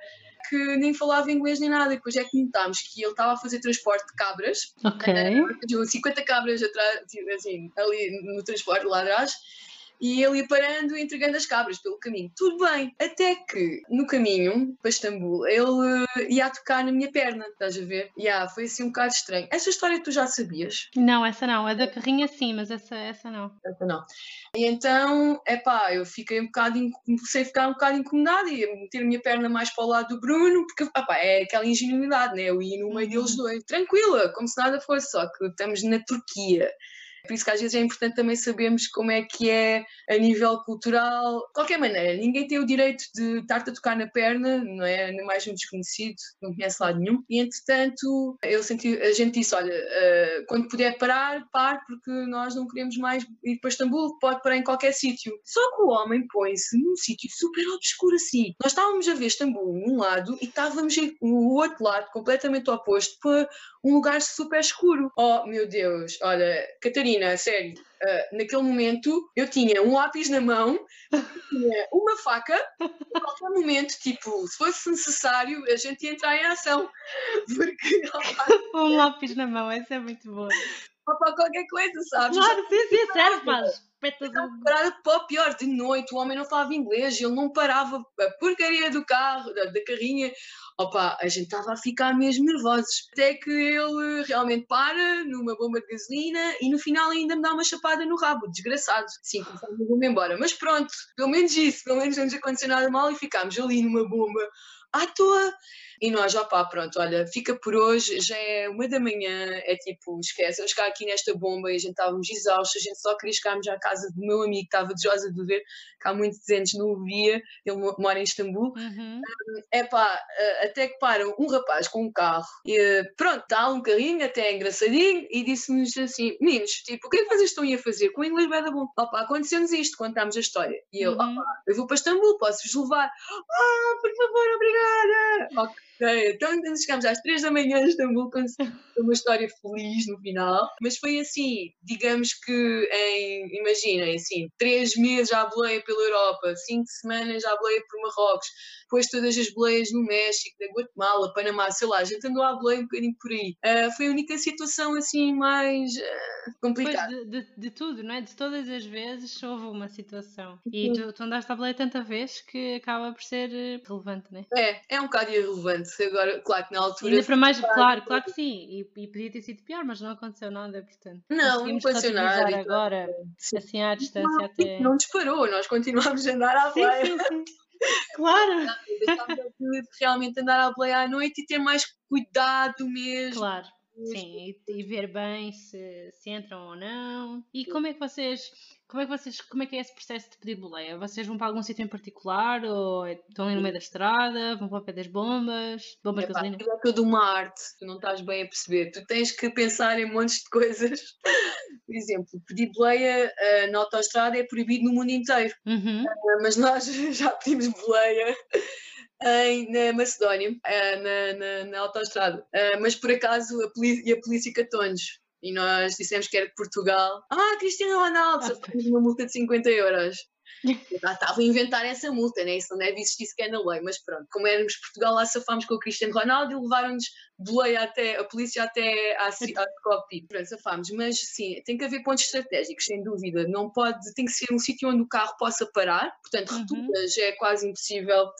que nem falava inglês nem nada e depois é que notámos que ele estava a fazer transporte de cabras. Ok. 50 cabras atrás, assim, ali no transporte lá atrás e ele ia parando e entregando as cabras pelo caminho. Tudo bem, até que no caminho para Istambul ele eh, ia tocar na minha perna, estás a ver? E yeah, foi assim um bocado estranho. Essa história tu já sabias? Não, essa não. A da carrinha sim, mas essa, essa não. Essa não. E então, é pá, eu fiquei um bocado, comecei a ficar um bocado incomodada e a meter a minha perna mais para o lado do Bruno, porque epá, é aquela ingenuidade, né? Eu ia no meio deles uhum. dois, tranquila, como se nada fosse, só que estamos na Turquia. Por isso que às vezes é importante também sabermos como é que é a nível cultural. De qualquer maneira, ninguém tem o direito de estar-te a tocar na perna, não é? Nem mais um desconhecido, não conhece lado nenhum. E entretanto, eu senti, a gente disse: olha, uh, quando puder parar, pare, porque nós não queremos mais ir para Istambul, pode parar em qualquer sítio. Só que o homem põe-se num sítio super obscuro assim. Nós estávamos a ver Istambul num lado e estávamos no outro lado, completamente oposto, para um lugar super escuro. Oh meu Deus, olha, Catarina, sério, uh, naquele momento eu tinha um lápis na mão, tinha uma faca, a qualquer momento, tipo, se fosse necessário, a gente ia entrar em ação. Porque. um lápis na mão, essa é muito boa. Para qualquer coisa, sabes? Claro, sim, sim, sério, faz. Parada para o pior, de noite, o homem não falava inglês, ele não parava a porcaria do carro, da, da carrinha, opa, a gente estava a ficar mesmo nervosos. Até que ele realmente para numa bomba de gasolina e no final ainda me dá uma chapada no rabo, desgraçado. Sim, conforme embora. Mas pronto, pelo menos isso, pelo menos não nos aconteceu nada mal e ficámos ali numa bomba à toa. E nós, opá, pronto, olha, fica por hoje, já é uma da manhã, é tipo, esquece, vamos ficar aqui nesta bomba e a gente estávamos exaustos, a gente só queria chegarmos à casa do meu amigo que estava desejosa de ver, que há muitos anos não o via, ele mora em Istambul. Uhum. É pá, eh, até que para um rapaz com um carro, e pronto, está um carrinho, até é engraçadinho, e disse-nos assim: meninos, tipo, o que é que vocês estão a fazer? Com o inglês vai dar bom. Opá, aconteceu-nos isto, contámos a história. E ele, uhum. opá, eu vou para Istambul, posso-vos levar? Ah, por favor, obrigada! Ok. Então, então chegámos às três da manhã em Istambul uma história feliz no final, mas foi assim, digamos que em, imaginem, assim, três meses à boleia pela Europa, cinco semanas à boleia por Marrocos, depois todas as boleias no México, na Guatemala, Panamá, sei lá, a gente andou à boleia um bocadinho por aí. Uh, foi a única situação assim mais uh, complicada. De, de, de, tudo, não é? De todas as vezes houve uma situação. E tu, tu andaste à boleia tanta vez que acaba por ser eh, relevante, não é? É, é um bocado irrelevante agora, claro que na altura. Ainda para mais, claro, claro que sim, e, e, podia ter sido pior, mas não aconteceu nada, portanto. Não, não aconteceu nada. agora, sim. assim à distância não, até. Não disparou, nós continuámos a andar à boleia. Sim, sim. Claro! realmente andar à boleia à noite e ter mais cuidado mesmo. Claro. Sim, e, e, ver bem se, se entram ou não. E como é que vocês como é que vocês, como é que é esse processo de pedir boleia? Vocês vão para algum sítio em particular ou estão ali no meio da estrada, vão para o pé das bombas, bombas de gasolina? É toda uma arte, tu não estás bem a perceber. Tu tens que pensar em montes de coisas. Por exemplo, pedir boleia uh, na autoestrada é proibido no mundo inteiro. Uhum. Uh, mas nós já pedimos boleia em, na Macedónia, uh, na, na, na autoestrada. mas por acaso a polícia, e a polícia catou-nos e nós dissemos que era de Portugal. Ah, Cristiano Ronaldo, só uma multa de 50 euros. Estava a inventar essa multa, né? isso não deve existir sequer na lei, mas pronto, como éramos Portugal, lá safámos com o Cristiano Ronaldo e levaram-nos boleia até, a polícia até à, à copy. Pronto, safámos, mas sim, tem que haver pontos estratégicos, sem dúvida, não pode, tem que ser um sítio onde o carro possa parar, portanto, uhum. roturas é quase impossível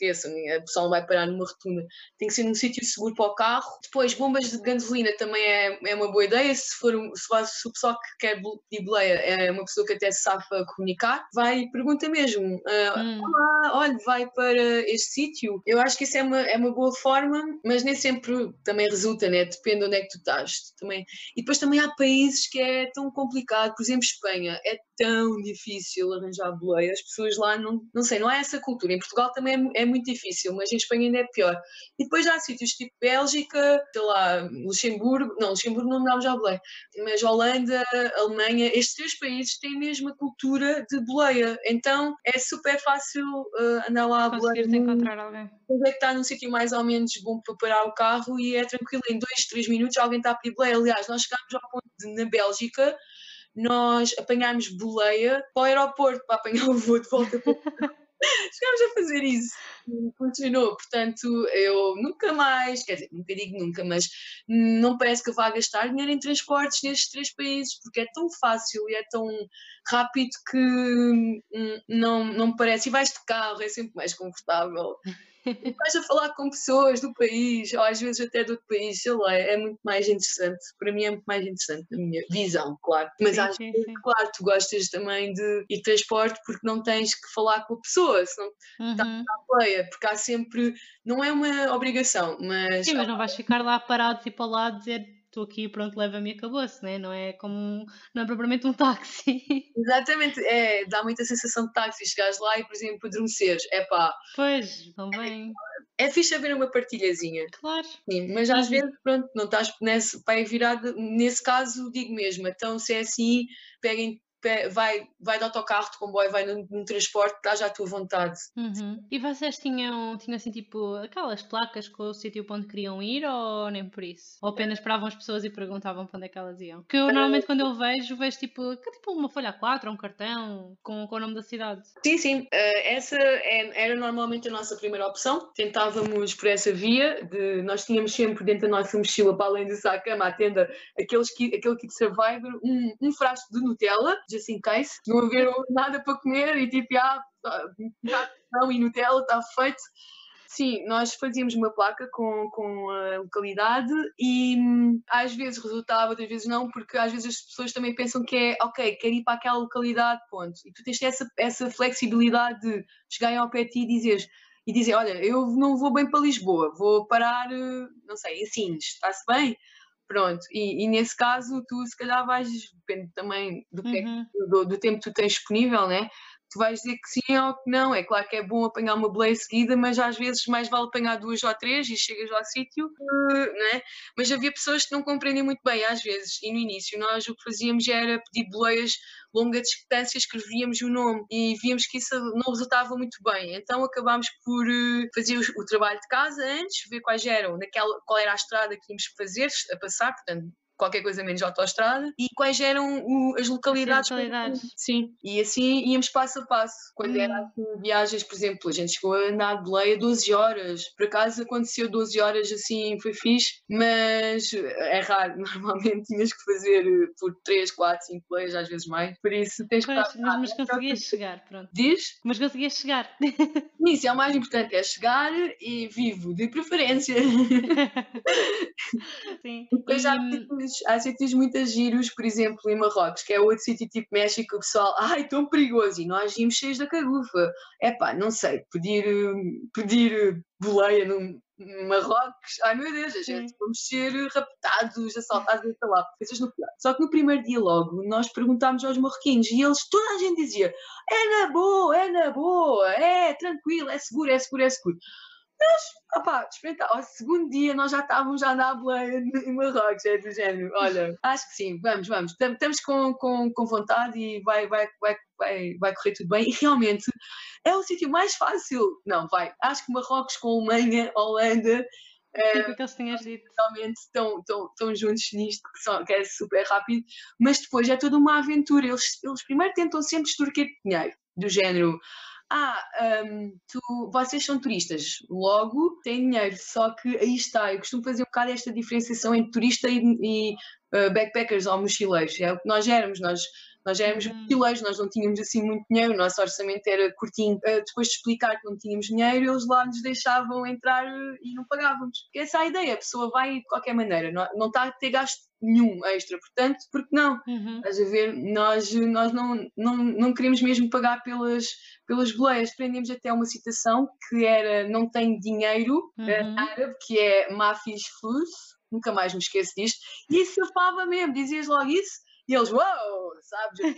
esqueçam, a pessoa não vai parar numa rotunda. Tem que ser num sítio seguro para o carro. Depois, bombas de gasolina também é, é uma boa ideia. Se for um, se, se o pessoal que quer de boleia é uma pessoa que até se safa comunicar, vai e pergunta mesmo: uh, hum. Olá, olha, vai para este sítio. Eu acho que isso é uma, é uma boa forma, mas nem sempre também resulta, né? Depende de onde é que tu estás. Também. E depois também há países que é tão complicado, por exemplo, Espanha. É tão difícil arranjar boleia. As pessoas lá não, não sei, não há essa cultura. Em Portugal também é, é muito difícil, mas em Espanha ainda é pior. E depois há sítios tipo Bélgica, sei lá, Luxemburgo, não, Luxemburgo não dá já boleia, mas Holanda, Alemanha, estes três países têm mesmo a cultura de boleia. Então é super fácil uh, andar lá a boleia. encontrar alguém. Depois é que está num sítio mais ou menos bom para parar o carro e é tranquilo, em dois, três minutos alguém está a pedir boleia. Aliás, nós chegámos ao ponto de, na Bélgica, nós apanhámos boleia para o aeroporto para apanhar o voo de volta para Chegámos a fazer isso, funcionou. Portanto, eu nunca mais, quer dizer, nunca digo nunca, mas não parece que eu vá gastar dinheiro em transportes nestes três países, porque é tão fácil e é tão rápido que hum, não, não parece. E vais de carro, é sempre mais confortável. Vais a falar com pessoas do país, ou às vezes até do outro país, sei lá, é muito mais interessante. Para mim é muito mais interessante, na minha visão, claro. Mas sim, às sim, vezes, sim. claro, tu gostas também de ir transporte porque não tens que falar com a pessoa, senão uhum. está na pleia, porque há sempre, não é uma obrigação, mas. Sim, mas não vais ficar lá parado, tipo ao lado, dizer estou aqui pronto, leva-me e acabou-se, né? não é como, não é propriamente um táxi. Exatamente, é, dá muita sensação de táxi, chegares lá e, por exemplo, adormeceres, é pá. Pois, também. É, é fixe haver uma partilhazinha. Claro. Sim, mas às vezes, pronto, não estás nesse, para virado, nesse caso, digo mesmo, então se é assim, peguem vai, vai de autocarro, de comboio, vai num, num transporte, dá já à tua vontade. Uhum. E vocês tinham, tinham assim tipo aquelas placas com o sítio para onde queriam ir ou nem por isso? Ou apenas esperavam as pessoas e perguntavam para onde é que elas iam? Porque eu normalmente quando eu vejo, vejo tipo, tipo uma folha A4 ou um cartão com, com o nome da cidade. Sim, sim. Uh, essa é, era normalmente a nossa primeira opção. Tentávamos por essa via, de, nós tínhamos sempre dentro da nossa mochila, para além de sacar cama, à tenda, aqueles, aquele kit Survivor, um, um frasco de Nutella, just in case, não haver nada para comer e tipo, ah, não, e Nutella está feito. Sim, nós fazíamos uma placa com, com a localidade e hum, às vezes resultava, outras vezes não, porque às vezes as pessoas também pensam que é, ok, quero ir para aquela localidade, ponto. E tu tens essa, essa flexibilidade de chegarem ao pé de ti e dizeres, e dizer, olha, eu não vou bem para Lisboa, vou parar, eh, não sei, em Sines, está-se bem? Pronto, e, e, nesse caso tu se calhar vais, depende também do, é uhum. do, do, tempo que tu tens disponível, né? Tu vais dizer que sim ou que não. É claro que é bom apanhar uma boleia seguida, mas às vezes mais vale apanhar duas ou três e chegas ao sítio, né? Mas havia pessoas que não compreendem muito bem, às vezes, e no início nós o que fazíamos era pedir boleias longa distância, escrevíamos o nome e víamos que isso não resultava muito bem. Então acabámos por eh, fazer o, trabalho de casa antes, ver quais eram, naquela, qual era a estrada que íamos fazer, a passar, portanto, qualquer coisa menos autoestrada, e quais eram o, as localidades. localidades. Sim, e assim íamos passo a passo. Quando hum. era assim, viagens, por exemplo, a gente chegou a andar de leia 12 horas. Por acaso aconteceu 12 horas assim, foi fixe, mas é raro. Normalmente tinhas que fazer por 3, 4, 5 leias, às vezes mais. Por isso tens pois, que. Mas, mas conseguias chegar, pronto. Diz? Mas conseguias chegar. Isso é o mais importante, é chegar e vivo, de preferência. Sim. Depois e... já sítios, há sítios muito giros, por exemplo, em Marrocos, que é outro sítio tipo México, o pessoal, ai, tão perigoso, e nós íamos cheios da cagufa. É pá, não sei, pedir, pedir boleia no Marrocos, ai meu Deus, a gente vamos ser raptados, assaltados, sei lá, coisas no pior. Só que no primeiro dia logo, nós perguntámos aos marroquinos e eles, toda a gente dizia, é na boa, é na boa, é tranquilo, é seguro, é seguro, é seguro. Mas, opá, experimentar. Ao segundo dia nós já estávamos a andar em Marrocos, é do género. Olha, acho que sim, vamos, vamos. Estamos com, com, com vontade e vai, vai, vai, vai, vai correr tudo bem. E realmente é o sítio mais fácil. Não, vai. Acho que Marrocos com Alemanha, Holanda. É, que eles tinhas dito. Realmente estão, estão, estão juntos nisto, que, são, que é super rápido, mas depois é toda uma aventura. Eles, eles primeiro tentam sempre extorquir dinheiro do género ah, um, tu, vocês são turistas, logo têm dinheiro, só que aí está, eu costumo fazer um bocado esta diferenciação entre turista e, e uh, backpackers ou mochileiros, é o que nós éramos, nós, nós éramos uhum. mochileiros, nós não tínhamos assim muito dinheiro, o nosso orçamento era curtinho, uh, depois de explicar que não tínhamos dinheiro, eles lá nos deixavam entrar e não pagávamos. Essa é a ideia, a pessoa vai de qualquer maneira, não, não está a ter gasto nenhum extra. Portanto, porque não? Uhum. Estás a ver? Nós, nós não, não, não queremos mesmo pagar pelas, pelas boleias. Aprendemos até uma citação que era não tem dinheiro, uhum. árabe, que é mafis flus, nunca mais me esqueço disto, e isso safava mesmo, dizias logo isso, e eles, uau, wow, sabes?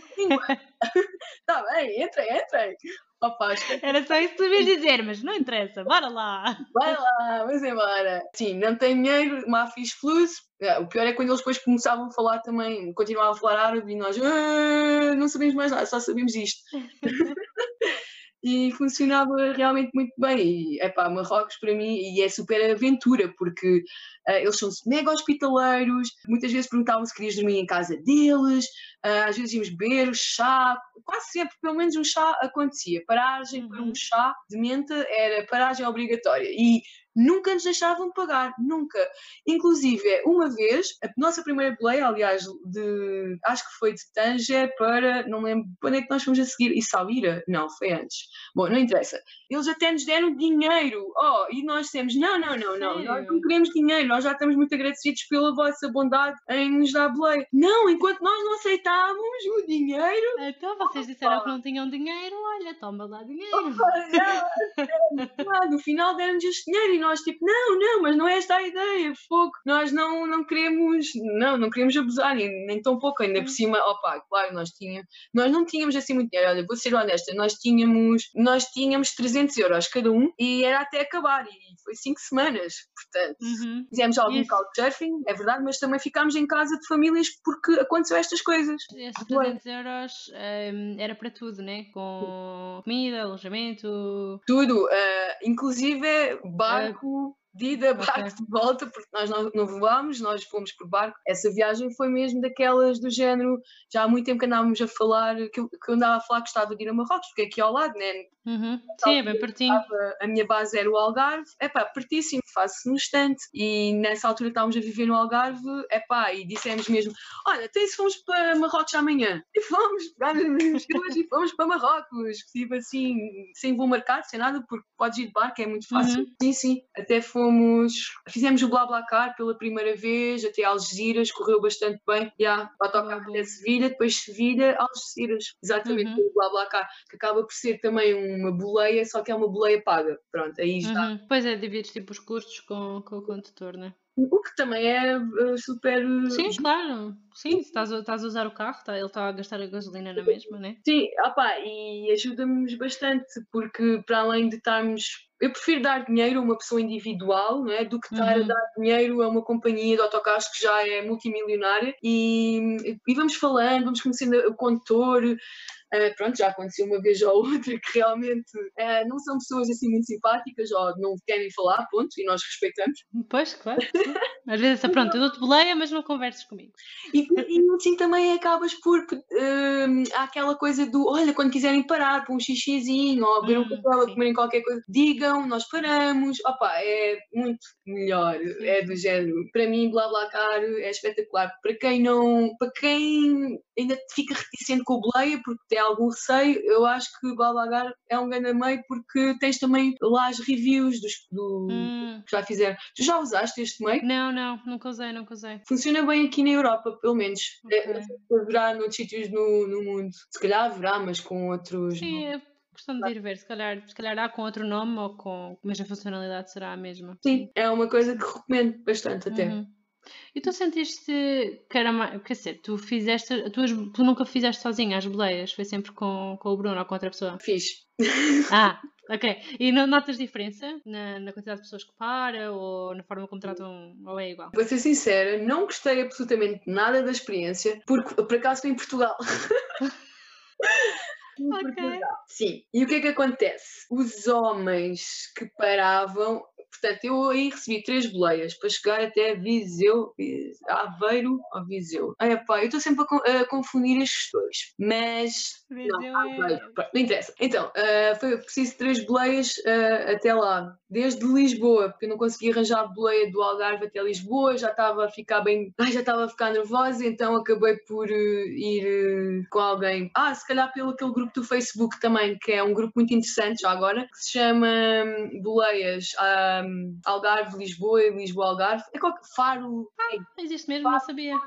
Está bem, entrem, entrem. Opa, Era só isso que tu ias dizer, mas não interessa, bora lá. Bora lá, vamos embora. Sim, não tem dinheiro, má fiz flus. É, o pior é quando eles depois começavam a falar também, continuavam a falar árabe e nós ah, não sabemos mais nada, só sabemos isto. e funcionava realmente muito bem. E, epá, Marrocos para mim e é super aventura, porque uh, eles são mega hospitaleiros, muitas vezes perguntavam se querias dormir em casa deles, uh, às vezes íamos beber chá, quase sempre, pelo menos um chá acontecia. Paragem para um uhum. chá de menta era paragem obrigatória. E nunca nos deixavam pagar, nunca. Inclusive, uma vez, a nossa primeira boleia, aliás, de, acho que foi de Tanger para, não lembro, quando é que nós fomos a seguir? E Salira? Não, foi antes. Bom, não interessa. Eles até nos deram dinheiro, oh, e nós temos, não, não, não, não, nós não queremos dinheiro, nós já estamos muito agradecidos pela vossa bondade em nos dar boleia. Não, enquanto nós não aceitávamos o dinheiro... Então, vocês disseram oh, que não tinham dinheiro, olha, toma lá dinheiro. Oh, no final deram-nos este dinheiro nós tipo, não, não, mas não é esta a ideia, fogo. Nós não, não queremos, não, não queremos abusar, nem, nem tão pouco, ainda por hum. cima, opa, claro, nós tínhamos, nós não tínhamos assim muito dinheiro, olha, vou ser honesta, nós tínhamos, nós tínhamos 300 euros cada um e era até acabar, e foi 5 semanas, portanto, uhum. fizemos algum Isso. couchsurfing, é verdade, mas também ficámos em casa de famílias porque aconteceu estas coisas. Esses 300 euros um, era para tudo, né? Com comida, alojamento... Tudo, uh, inclusive barco, barco de ida, barco de volta, porque nós não, não voámos, nós fomos por barco. Essa viagem foi mesmo daquelas do género, já há muito tempo que andávamos a falar, que eu, que eu andava a falar que gostava de ir a Marrocos, porque é aqui ao lado, né? Uhum. Sim, é bem pertinho. Estava, a minha base era o Algarve, é pá, pertíssimo, faço no instante. E nessa altura estávamos a viver no Algarve, é pá, e dissemos mesmo: olha, tem se fomos para Marrocos amanhã? E fomos, as mochilas e fomos para Marrocos. Tipo assim, sem voo marcado, sem nada, porque podes ir de barco, é muito fácil. Uhum. Sim, sim, até fomos, fizemos o BlaBlaCar pela primeira vez, até Algeciras, correu bastante bem. Já, yeah, autocarro até Sevilha, depois Sevilha, Algeciras, exatamente, uhum. o BlaBlaCar, que acaba por ser também um uma boleia, só que é uma boleia paga. Pronto, aí está. Uhum. Pois é, divides tipo os custos com, com o condutor, né? O que também é uh, super. Sim, claro. Sim, estás a, estás a usar o carro, tá, ele está a gastar a gasolina na mesma, né? Sim, opa, e ajuda-nos bastante, porque para além de estarmos. Eu prefiro dar dinheiro a uma pessoa individual não é? do que estar uhum. a dar dinheiro a uma companhia de autocarros que já é multimilionária e, e vamos falando, vamos conhecendo o condutor, Uh, pronto, já aconteceu uma vez ou outra que realmente uh, não são pessoas assim muito simpáticas ou não querem falar, ponto, e nós respeitamos. Pois, claro. Às vezes, pronto, eu dou-te boleia, mas não converses comigo. E, e assim também acabas por. Uh, há aquela coisa do, olha, quando quiserem parar para um xixizinho ou beber um café ou comerem qualquer coisa, digam, nós paramos. Opa, é muito melhor, sim. é do género. Para mim, blá blá caro é espetacular. Para quem não. Para quem ainda fica reticente com o boleia porque tem algum receio, eu acho que o Blablagar é um grande meio porque tens também lá as reviews dos, do, hum. que já fizeram. Tu já usaste este meio? Não, não, nunca usei, nunca usei. Funciona bem aqui na Europa, pelo menos. Okay. É, haverá noutros sítios no, no mundo. Se calhar haverá, mas com outros. Sim, é questão de ir ver, se calhar, se calhar há com outro nome ou com a mesma funcionalidade será a mesma. Sim, é uma coisa que recomendo bastante até. Uhum. E tu sentiste que era mais. Quer dizer, tu fizeste. Tu, tu nunca fizeste sozinha as boleias? Foi sempre com, com o Bruno ou com outra pessoa? Fiz. Ah, ok. E notas diferença na, na quantidade de pessoas que para ou na forma como tratam ou é igual? Vou ser sincera, não gostei absolutamente nada da experiência, porque por acaso estou em Portugal. Ok. Sim. E o que é que acontece? Os homens que paravam Portanto, eu aí recebi três boleias para chegar até Viseu, Aveiro ou Viseu. Ah, epá, eu estou sempre a, a, confundir estes dois, mas. Viseu não, é... não interessa. Então, uh, foi preciso três boleias uh, até lá, desde Lisboa, porque eu não consegui arranjar a boleia do Algarve até Lisboa, já estava a ficar bem. Ai, já estava a ficar nervosa, então acabei por uh, ir com alguém. Ah, se calhar pelo aquele grupo do Facebook também, que é um grupo muito interessante já agora, que se chama um, Boleias um, Algarve, Lisboa e Lisboa Algarve. É qualquer Faro. Ah, existe mesmo, Faro, não sabia.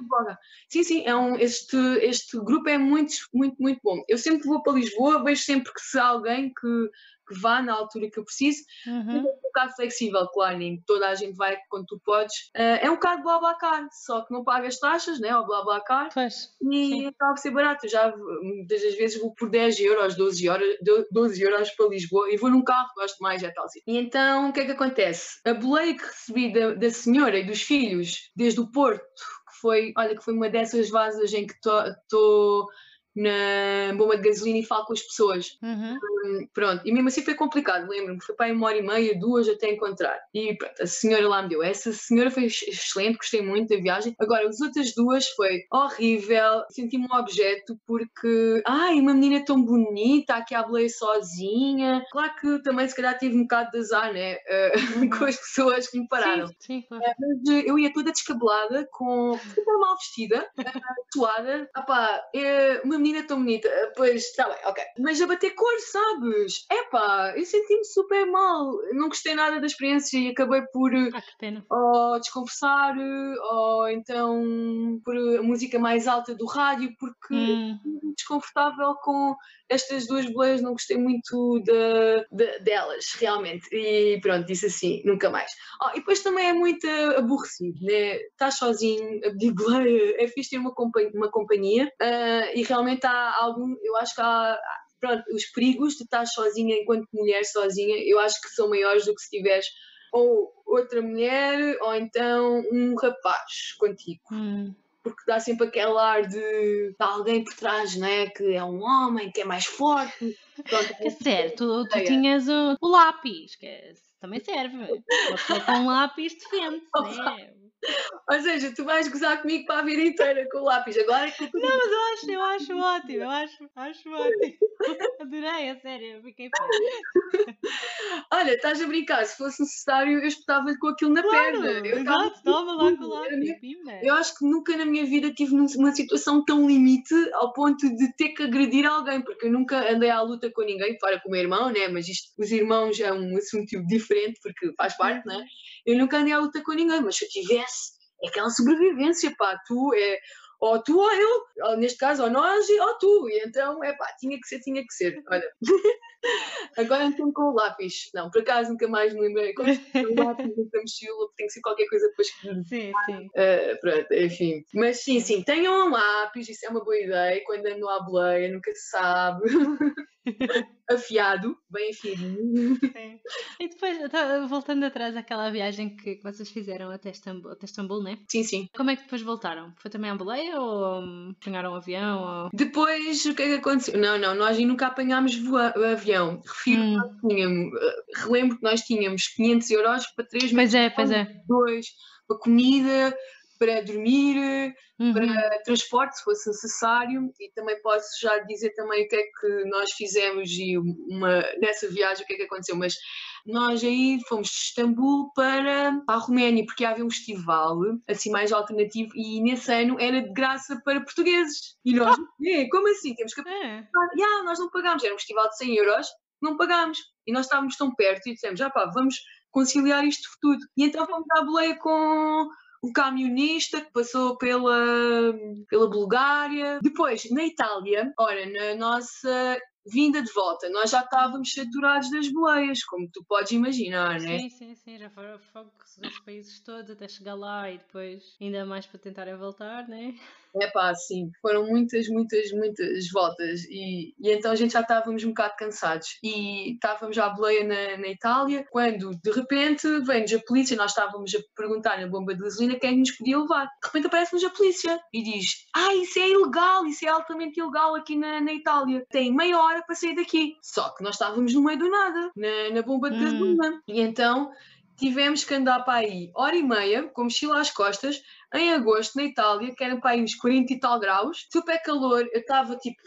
Sim, sim, é um, este, este grupo é muito, muito, muito bom. Eu sempre vou para Lisboa, vejo sempre que se há alguém que que vá na altura que eu preciso. Uhum. É um bocado flexível, claro, nem toda a gente vai quando tu podes. Uh, é um bocado blá blá car, só que não pagas taxas, né? Ou blá blá car. Pois. E acaba por ser barato. Eu já muitas das vezes vou por 10 euros, 12 euros, 12 euros para Lisboa e vou num carro, gosto mais, é tal assim. E então o que é que acontece? A boleia que recebi da, da senhora e dos filhos desde o Porto, que foi, olha, que foi uma dessas vasas em que estou na bomba de gasolina e falo com as pessoas. Uhum. Um, pronto, e mesmo assim foi complicado, lembro-me, foi para aí uma hora e meia, duas até encontrar. E pronto, a senhora lá me deu. Essa senhora foi excelente, gostei muito da viagem. Agora, as outras duas foi horrível, senti-me um objeto porque, ai, uma menina tão bonita, aqui à boleia sozinha. Claro que também se calhar tive um bocado de azar, né, uh, uhum. com as pessoas que me pararam. Sim, sim, claro. uh, mas uh, eu ia toda descabelada, com mal vestida, suada. Ah pá, uma menina tão bonita. Pois, está bem, ok. Mas a bater cor, sabes? Epá, eu senti-me super mal. Não gostei nada da experiência e acabei por ah, que pena. ou desconversar ou então por a música mais alta do rádio porque hum. desconfortável com estas duas boleias, não gostei muito de, de, delas, realmente. E pronto, disse assim, nunca mais. Oh, e depois também é muito aborrecido, né? Estás sozinho, a pedir boleia, é fixe ter uma, companhia, uma companhia uh, e realmente há algum, eu acho que há, pronto, os perigos de estar sozinha enquanto mulher sozinha, eu acho que são maiores do que se tiveres ou outra mulher ou então um rapaz contigo. Hum porque dá sempre aquele ar de, de alguém por trás, não é? Que é um homem, que é mais forte. Pronto, é certo, tu, tu tinhas o, o lápis, que é, também serve. com um lápis defende-se, né? Ou seja, tu vais gozar comigo para a vida inteira com o lápis. Agora é que tu... Não, mas eu acho, eu acho ótimo, eu acho, acho ótimo. Adorei, a sério, fiquei feliz. Olha, estás a brincar, se fosse necessário eu espetava-lhe com aquilo na claro, perna. Eu exato, toma lá com o lápis. Eu acho que nunca na minha vida tive numa situação tão limite ao ponto de ter que agredir alguém, porque eu nunca andei à luta com ninguém, fora com o meu irmão, né? mas isto, os irmãos é um assunto diferente, porque faz parte, né? Eu nunca andei à luta com ninguém, mas se eu tivesse é aquela sobrevivência, pá, tu é ou tu ou eu, ou neste caso ou nós ou tu, e então é pá, tinha que ser, tinha que ser, olha. Agora então com o lápis, não, por acaso nunca mais me lembrei, com o lápis na mochila, tem que ser qualquer coisa depois que. Sim, sim. Uh, pronto, enfim. Mas sim, sim, tenham um lápis, isso é uma boa ideia, quando ando à boleia, nunca se sabe. afiado, bem afiadinho. Sim. E depois, tá, voltando atrás àquela viagem que vocês fizeram até Istambul, até Istambul, né? Sim, sim. Como é que depois voltaram? Foi também à boleia ou apanharam um avião? Ou... Depois, o que é que aconteceu? Não, não, nós nunca apanhámos avião. Refiro hum. que nós tínhamos, eh, relembro que nós tínhamos 500 euros para três meses. Pois é, pois é. Dois, para comida, para dormir, uhum. para transporte, se fosse necessário, e também posso já dizer também o que é que nós fizemos e uma, nessa viagem o que é que aconteceu, mas nós aí fomos de Istambul para, para a Roménia, porque havia um festival assim mais alternativo e nesse ano era de graça para portugueses. E nós, ah. como assim? Temos que é. yeah, nós não pagámos, era um festival de 100 euros, não pagámos. E nós estávamos tão perto e dissemos, já pá, vamos conciliar isto tudo. E então fomos à boleia com um camionista que passou pela, pela Bulgária. Depois, na Itália, ora, na nossa vinda de volta, nós já estávamos saturados das boleias, como tu podes imaginar, né? Sim, sim, sim, já foram focos dos países todos até chegar lá e depois ainda mais para tentarem voltar, né? É pá, sim, foram muitas, muitas, muitas voltas e, e então a gente já estávamos um bocado cansados e estávamos à boleia na, na Itália quando de repente vem-nos a polícia, nós estávamos a perguntar na bomba de gasolina quem nos podia levar. De repente aparece-nos a polícia e diz: Ah, isso é ilegal, isso é altamente ilegal aqui na, na Itália, tem meia hora para sair daqui. Só que nós estávamos no meio do nada, na, na bomba de hum. gasolina. E então tivemos que andar para aí hora e meia, com mochila às costas, em agosto, na Itália, que era para aí uns 40 e tal graus, super calor, eu estava tipo,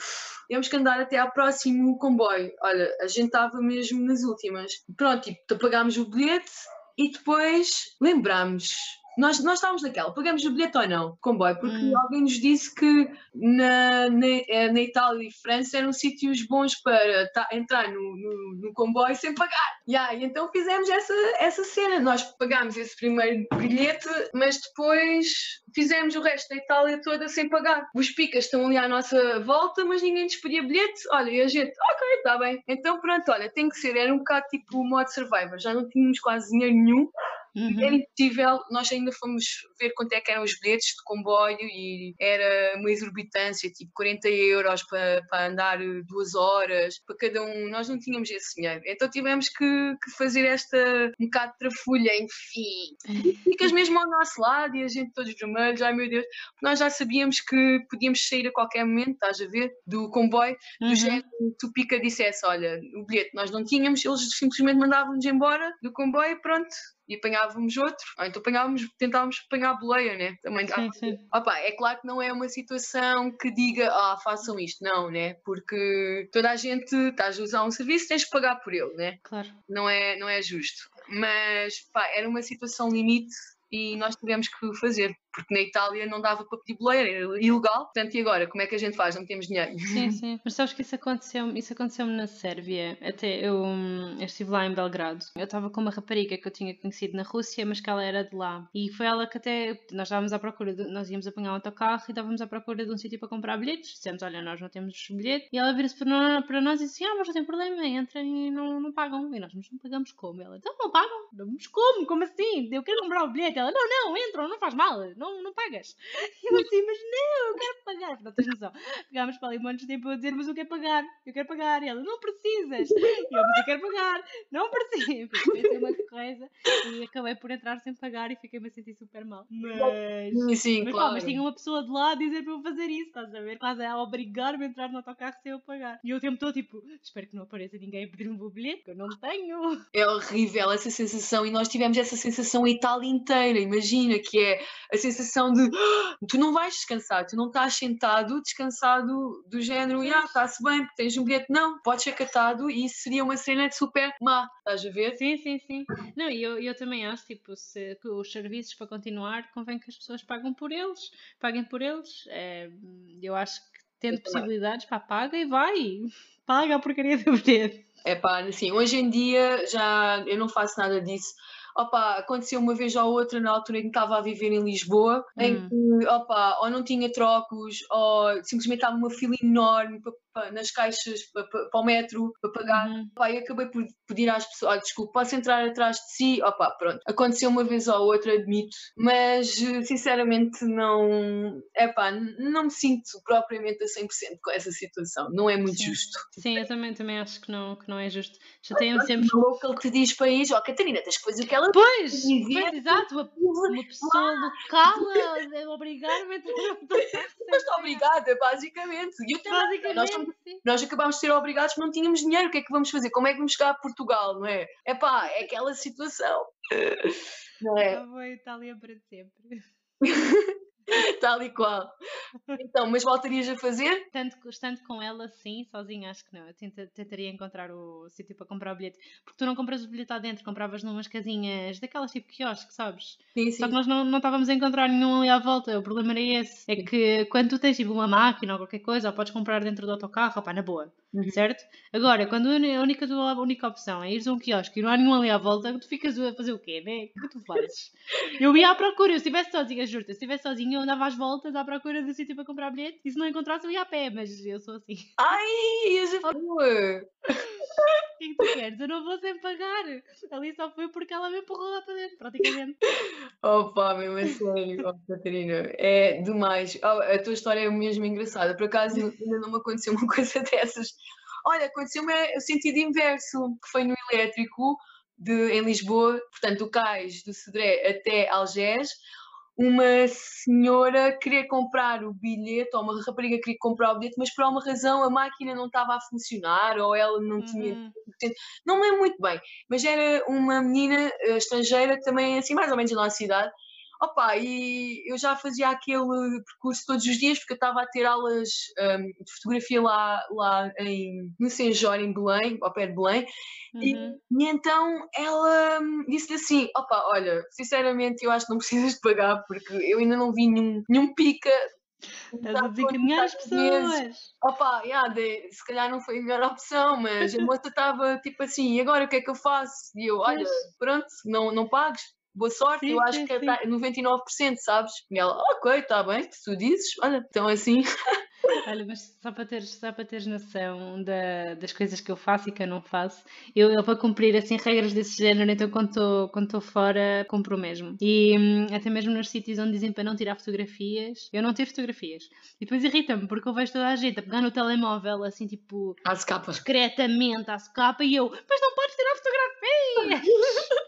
temos que andar até ao próximo comboio. Olha, a gente estava mesmo nas últimas. Pronto, tipo, pagámos o bilhete e depois lembramos nós, nós estávamos naquela, pagamos o bilhete ou não, comboio, porque hum. alguém nos disse que na, na, eh, na, Itália e França eram sítios bons para ta, entrar no, no, no, comboio sem pagar. Yeah, e então fizemos essa, essa cena. Nós pagámos esse primeiro bilhete, mas depois fizemos o resto da Itália toda sem pagar. Os picas estão ali à nossa volta, mas ninguém nos pedia bilhete. Olha, e a gente, ok, está bem. Então pronto, olha, tem que ser. Era um bocado tipo o modo Survivor. Já não tínhamos quase dinheiro nenhum Uhum. Era impossível, nós ainda fomos ver quanto é que eram os bilhetes de comboio e era uma exorbitância, tipo 40 euros para, para andar duas horas para cada um, nós não tínhamos esse dinheiro. Então tivemos que, que fazer esta um bocado de trafulha, enfim. ficas mesmo ao nosso lado e a gente todos vermelhos, ai meu Deus, nós já sabíamos que podíamos sair a qualquer momento, estás a ver, do comboio, do uhum. género, tu pica dissesse, olha, o bilhete nós não tínhamos, eles simplesmente mandavam-nos embora do comboio e pronto, e apanhávamos outro, ou então apanhávamos, tentávamos apanhar a boleia, né? Também sim, sim. Opa, é claro que não é uma situação que diga, ah, façam isto, não, né? Porque toda a gente estás a usar um serviço, tens que pagar por ele, né? Claro. Não é, não é justo. Mas, pá, era uma situação limite e nós tivemos que fazer porque na Itália não dava para pedir boleira, era ilegal. Portanto, e agora? Como é que a gente faz? Não temos dinheiro. Sim, sim. Mas sabes que isso aconteceu, isso aconteceu-me na Sérvia. Até eu, eu estive lá em Belgrado. Eu estava com uma rapariga que eu tinha conhecido na Rússia, mas que ela era de lá. E foi ela que até. Nós estávamos à procura, de, nós íamos apanhar um autocarro e estávamos à procura de um sítio para comprar bilhetes. Dissemos, olha, nós não temos bilhete. E ela vira-se para, para nós e disse, ah, mas não tem problema, entrem e não, não pagam. E nós, mas não pagamos como? Ela, então não pagam? Mas como? Como assim? Eu quero comprar o bilhete. Ela, não, não, entram, não faz mal, não, não pagas. E eu assim, mas não, eu quero pagar. Não tens noção. Pegámos para ali um monte de tempo a dizer, mas eu quero pagar, eu quero pagar. E ela, não precisas. E eu, mas eu quero pagar, não precisas. Pensei uma coisa e acabei por entrar sem pagar e fiquei-me a sentir super mal. Mas, Sim, mas, claro. Pá, mas tinha uma pessoa de lá a dizer para eu fazer isso, estás a ver? Quase a obrigar-me a entrar no autocarro sem eu pagar. E eu o tempo todo, tipo, espero que não apareça ninguém a pedir um meu bilhete, que eu não tenho. É horrível essa sensação e nós tivemos essa sensação a Itália inteira. Imagina que é a sensação de tu não vais descansar, tu não estás sentado, descansado do género, ah, está-se bem, porque tens um bilhete, não, podes ser catado e isso seria uma cena de super má, estás a ver? Sim, sim, sim. Não, e eu, eu também acho, tipo, se, que os serviços para continuar, convém que as pessoas paguem por eles, paguem por eles. É, eu acho que tendo possibilidades, pá, paga e vai, paga a porcaria do bilhete. É pá, assim, hoje em dia já eu não faço nada disso opa, aconteceu uma vez ou outra na altura em que estava a viver em Lisboa, hum. em que opa, ou não tinha trocos, ou simplesmente estava uma fila enorme para nas caixas para, para, para o metro para pagar. Uhum. Pá, e acabei por pedir às pessoas: oh, desculpa, posso entrar atrás de si? Opa, pronto. Aconteceu uma vez ou outra, admito, mas sinceramente não. É pá, não me sinto propriamente a 100% com essa situação. Não é muito Sim. justo. Sim, eu também, também acho que não, que não é justo. Já tenho sempre. O local te diz país, ó, oh, Catarina, tens que fazer o que ela Pois, pois exato. Uma, uma pessoa local a obrigar-me a Mas está obrigada, basicamente. E eu também, basicamente nós acabámos de ser obrigados porque não tínhamos dinheiro. O que é que vamos fazer? Como é que vamos chegar a Portugal, não é? É pá, é aquela situação. Não é? Eu vou a Itália para sempre. Tal e qual. Então, mas voltarias a fazer? Tanto, estando com ela, sim, sozinha acho que não. Eu tenta, tentaria encontrar o sítio para comprar o bilhete. Porque tu não compras o bilhete lá dentro, compravas numas casinhas daquelas tipo quiosque, sabes? Sim, sim. Só que nós não, não estávamos a encontrar nenhum ali à volta. O problema era esse. É que quando tu tens tipo uma máquina ou qualquer coisa, ou podes comprar dentro do autocarro, opá, na boa. Uhum. Certo? Agora, quando a única, a única opção é ir a um quiosque e não há nenhum ali à volta, tu ficas a fazer o quê, né? O que tu fazes? eu ia à procura, se estivesse sozinha, juro-te, se estivesse sozinha, eu andava às voltas à procura do sítio para comprar bilhete e se não encontrasse, eu ia a pé, mas eu sou assim. Ai, eu já fui! O que, que tu queres? Eu não vou sem pagar. Ali só foi porque ela me empurrou lá para dentro, praticamente. Opa, meu, é sério, oh, Catarina. É demais. Oh, a tua história é mesmo engraçada. Por acaso ainda não me aconteceu uma coisa dessas. Olha, aconteceu-me o sentido inverso, que foi no elétrico de, em Lisboa, portanto, do Cais do Cedré até Algés uma senhora querer comprar o bilhete, ou uma rapariga queria comprar o bilhete, mas por alguma razão a máquina não estava a funcionar, ou ela não tinha. Uhum. Não lembro muito bem, mas era uma menina uh, estrangeira, também assim, mais ou menos da nossa idade, Opa, e eu já fazia aquele percurso todos os dias porque eu estava a ter aulas um, de fotografia lá, lá em, no Senjor, em Belém, ao pé de Belém, uhum. e, e, então ela hum, disse-lhe assim: opa, olha, sinceramente eu acho que não precisas de pagar porque eu ainda não vi nenhum, nenhum pica Estás a desencaminhar as pessoas. Opa, yeah, de, se calhar não foi a melhor opção, mas a moça estava tipo assim, e agora o que é que eu faço? E eu, olha, pronto, não, não pagues, boa sorte, sim, eu acho sim, que é 99%, sabes? E ela, ok, está bem, se tu dizes, olha, então assim. Olha, mas só para teres, só para teres noção da, das coisas que eu faço e que eu não faço, eu, eu para cumprir assim regras desse género, então quando estou fora, cumpro mesmo. E hum, até mesmo nos sítios onde dizem para não tirar fotografias, eu não tiro fotografias. E depois irrita-me, porque eu vejo toda a gente a pegar no telemóvel, assim, tipo, às capa. discretamente, à capa, e eu, mas não podes tirar fotografias!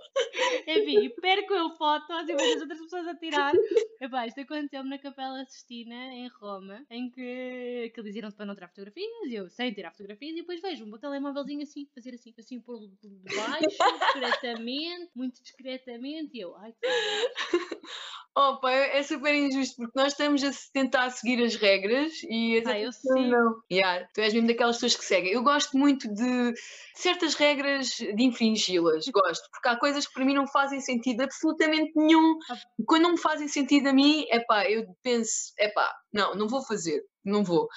Enfim, perco eu fotos e vejo as outras pessoas a tirar. Epá, isto aconteceu-me na Capela Sistina, em Roma, em que, que eles diziam para não tirar fotografias, e eu sei tirar fotografias, e depois vejo um meu telemóvelzinho assim, fazer assim, assim por baixo, discretamente, muito discretamente, e eu, ai que Opa, é super injusto porque nós estamos a tentar seguir as regras e as ah, eu sim. não. Yeah, tu és mesmo daquelas pessoas que seguem. Eu gosto muito de certas regras de infringi-las, gosto, porque há coisas que para mim não fazem sentido absolutamente nenhum. Quando não me fazem sentido a mim, é pá, eu penso, é pá, não, não vou fazer, não vou.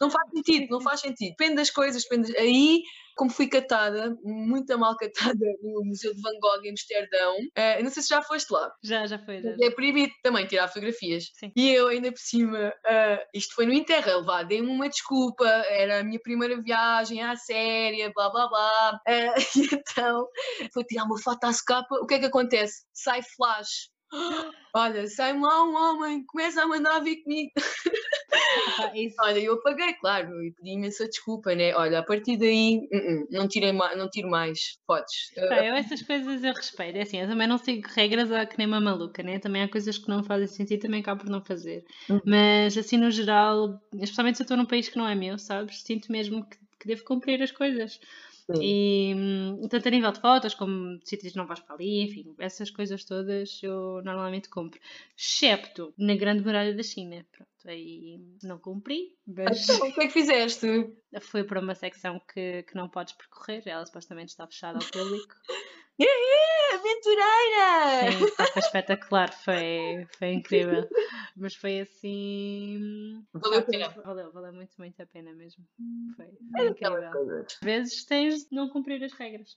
Não faz sentido, não faz sentido. Depende das coisas, depende. Aí como fui catada, muito mal catada no Museu de Van Gogh em Amsterdão. Uh, não sei se já foste lá. Já, já foi. Já. É proibido também tirar fotografias. Sim. E eu, ainda por cima, uh, isto foi no Interrail, vá, dei-me uma desculpa, era a minha primeira viagem à séria, blá blá blá. Uh, e então, vou tirar uma foto à capa, o que é que acontece? Sai flash. Olha, sai-me lá um homem, começa a mandar vir comigo. Ah, Olha, eu apaguei, claro, e pedi imensa desculpa, né? Olha, a partir daí uh -uh, não, tirei não tiro mais fotos. Tá, eu essas coisas eu respeito, é assim, eu também não sigo regras que nem uma maluca, né? Também há coisas que não fazem sentido, também acabo por não fazer. Uhum. Mas assim, no geral, especialmente se eu estou num país que não é meu, sabes? Sinto mesmo que, que devo cumprir as coisas. E tanto a nível de fotos como de sítios não vais para ali, enfim, essas coisas todas eu normalmente compro. Excepto na Grande Muralha da China. Pronto, aí não cumpri. Mas... Então, o que é que fizeste? Fui para uma secção que, que não podes percorrer, ela supostamente está fechada ao público. Yeah, aventureira! Sim, foi espetacular, foi, foi incrível. Mas foi assim. Valeu a pena. Valeu, valeu muito, muito a pena mesmo. Foi, foi incrível. Às vezes tens de não cumprir as regras.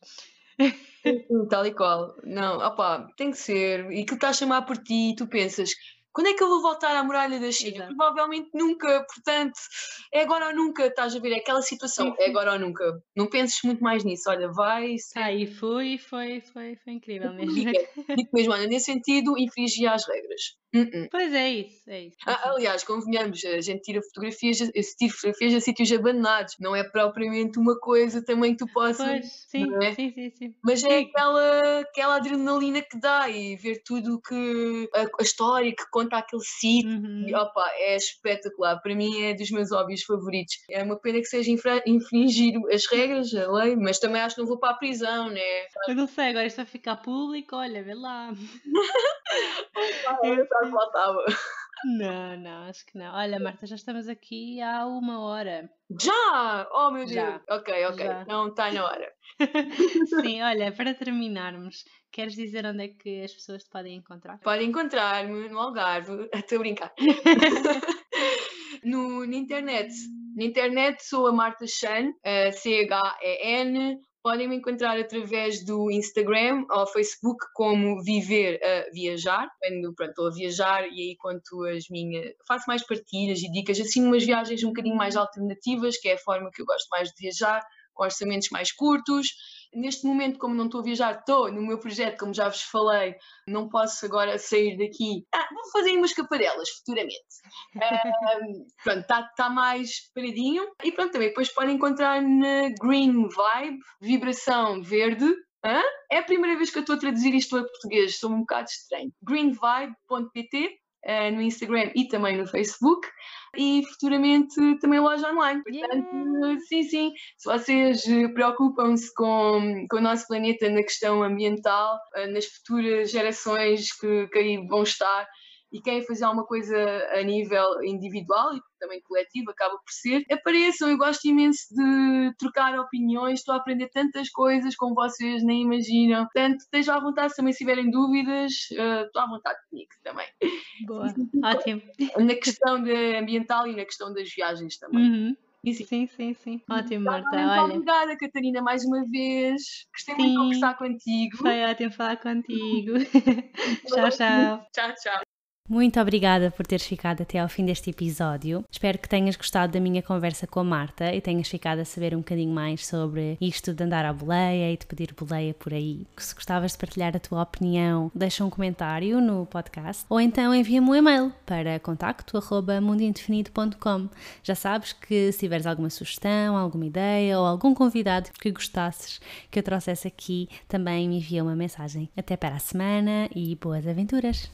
Tal e qual. Não, opá, tem que ser. E que está a chamar por ti e tu pensas, quando é que eu vou voltar à muralha da China? Exato. Provavelmente nunca, portanto, é agora ou nunca, estás a ver? É aquela situação, sim, sim. é agora ou nunca. Não penses muito mais nisso, olha, vai. Ah, e foi, foi, foi, foi incrível mesmo. Digo mesmo, olha, nesse sentido, infringia as regras. Uh -uh. Pois é isso, é isso. Ah, aliás, convenhamos, a gente tira fotografias, tira fotografias a sítios abandonados, não é propriamente uma coisa também que tu possas. Pois, sim, é? sim, sim, sim. Mas é aquela, aquela adrenalina que dá e ver tudo que. a, a história que conta aquele sítio. Uhum. E, opa, é espetacular. Para mim é dos meus hobbies favoritos. É uma pena que seja infringir as regras, a lei, mas também acho que não vou para a prisão, né? Eu não sei, agora isto vai ficar público, olha, vê lá. eu faltava. Não, não, acho que não. Olha, Marta, já estamos aqui há uma hora. Já! Oh meu já. Deus! Ok, ok. Já. Não está na hora. Sim, olha, para terminarmos, queres dizer onde é que as pessoas te podem encontrar? Podem encontrar-me no Algarve. Estou a brincar. no, na internet. Na internet sou a Marta Chan, C-H-E-N, Podem me encontrar através do Instagram ou Facebook como Viver a Viajar. Quando pronto, estou a viajar e aí conto as minhas. faço mais partilhas e dicas, assim, umas viagens um bocadinho mais alternativas, que é a forma que eu gosto mais de viajar, com orçamentos mais curtos neste momento, como não estou a viajar, estou no meu projeto, como já vos falei, não posso agora sair daqui. Ah, vou fazer umas caparelas futuramente. um, pronto, está tá mais paradinho. E pronto, também depois podem encontrar na Green Vibe, vibração verde. Hã? É a primeira vez que eu estou a traduzir isto a português, sou um bocado estranho. greenvibe.pt no Instagram e também no Facebook e futuramente também loja online. Portanto, yeah. sim, sim, se vocês preocupam-se com, com o nosso planeta na questão ambiental, uh, nas futuras gerações que, que aí vão estar, e querem fazer alguma coisa a nível individual e também coletivo, acaba por ser, apareçam. Eu gosto imenso de trocar opiniões, estou a aprender tantas coisas como vocês nem imaginam. Portanto, estejam à vontade também se tiverem dúvidas, uh, estou à vontade comigo também. Boa, ótimo. Na questão ambiental e na questão das viagens também. Uhum. Sim, sim, sim. Ótimo, Marta. Olha. Obrigada, Catarina, mais uma vez. Gostei muito de conversar contigo. Foi ótimo falar contigo. tchau, tchau. Tchau, tchau. Muito obrigada por teres ficado até ao fim deste episódio. Espero que tenhas gostado da minha conversa com a Marta e tenhas ficado a saber um bocadinho mais sobre isto de andar à boleia e de pedir boleia por aí. Se gostavas de partilhar a tua opinião, deixa um comentário no podcast ou então envia-me um e-mail para contacto.mundoindefinido.com. Já sabes que se tiveres alguma sugestão, alguma ideia ou algum convidado que gostasses que eu trouxesse aqui, também me envia uma mensagem. Até para a semana e boas aventuras!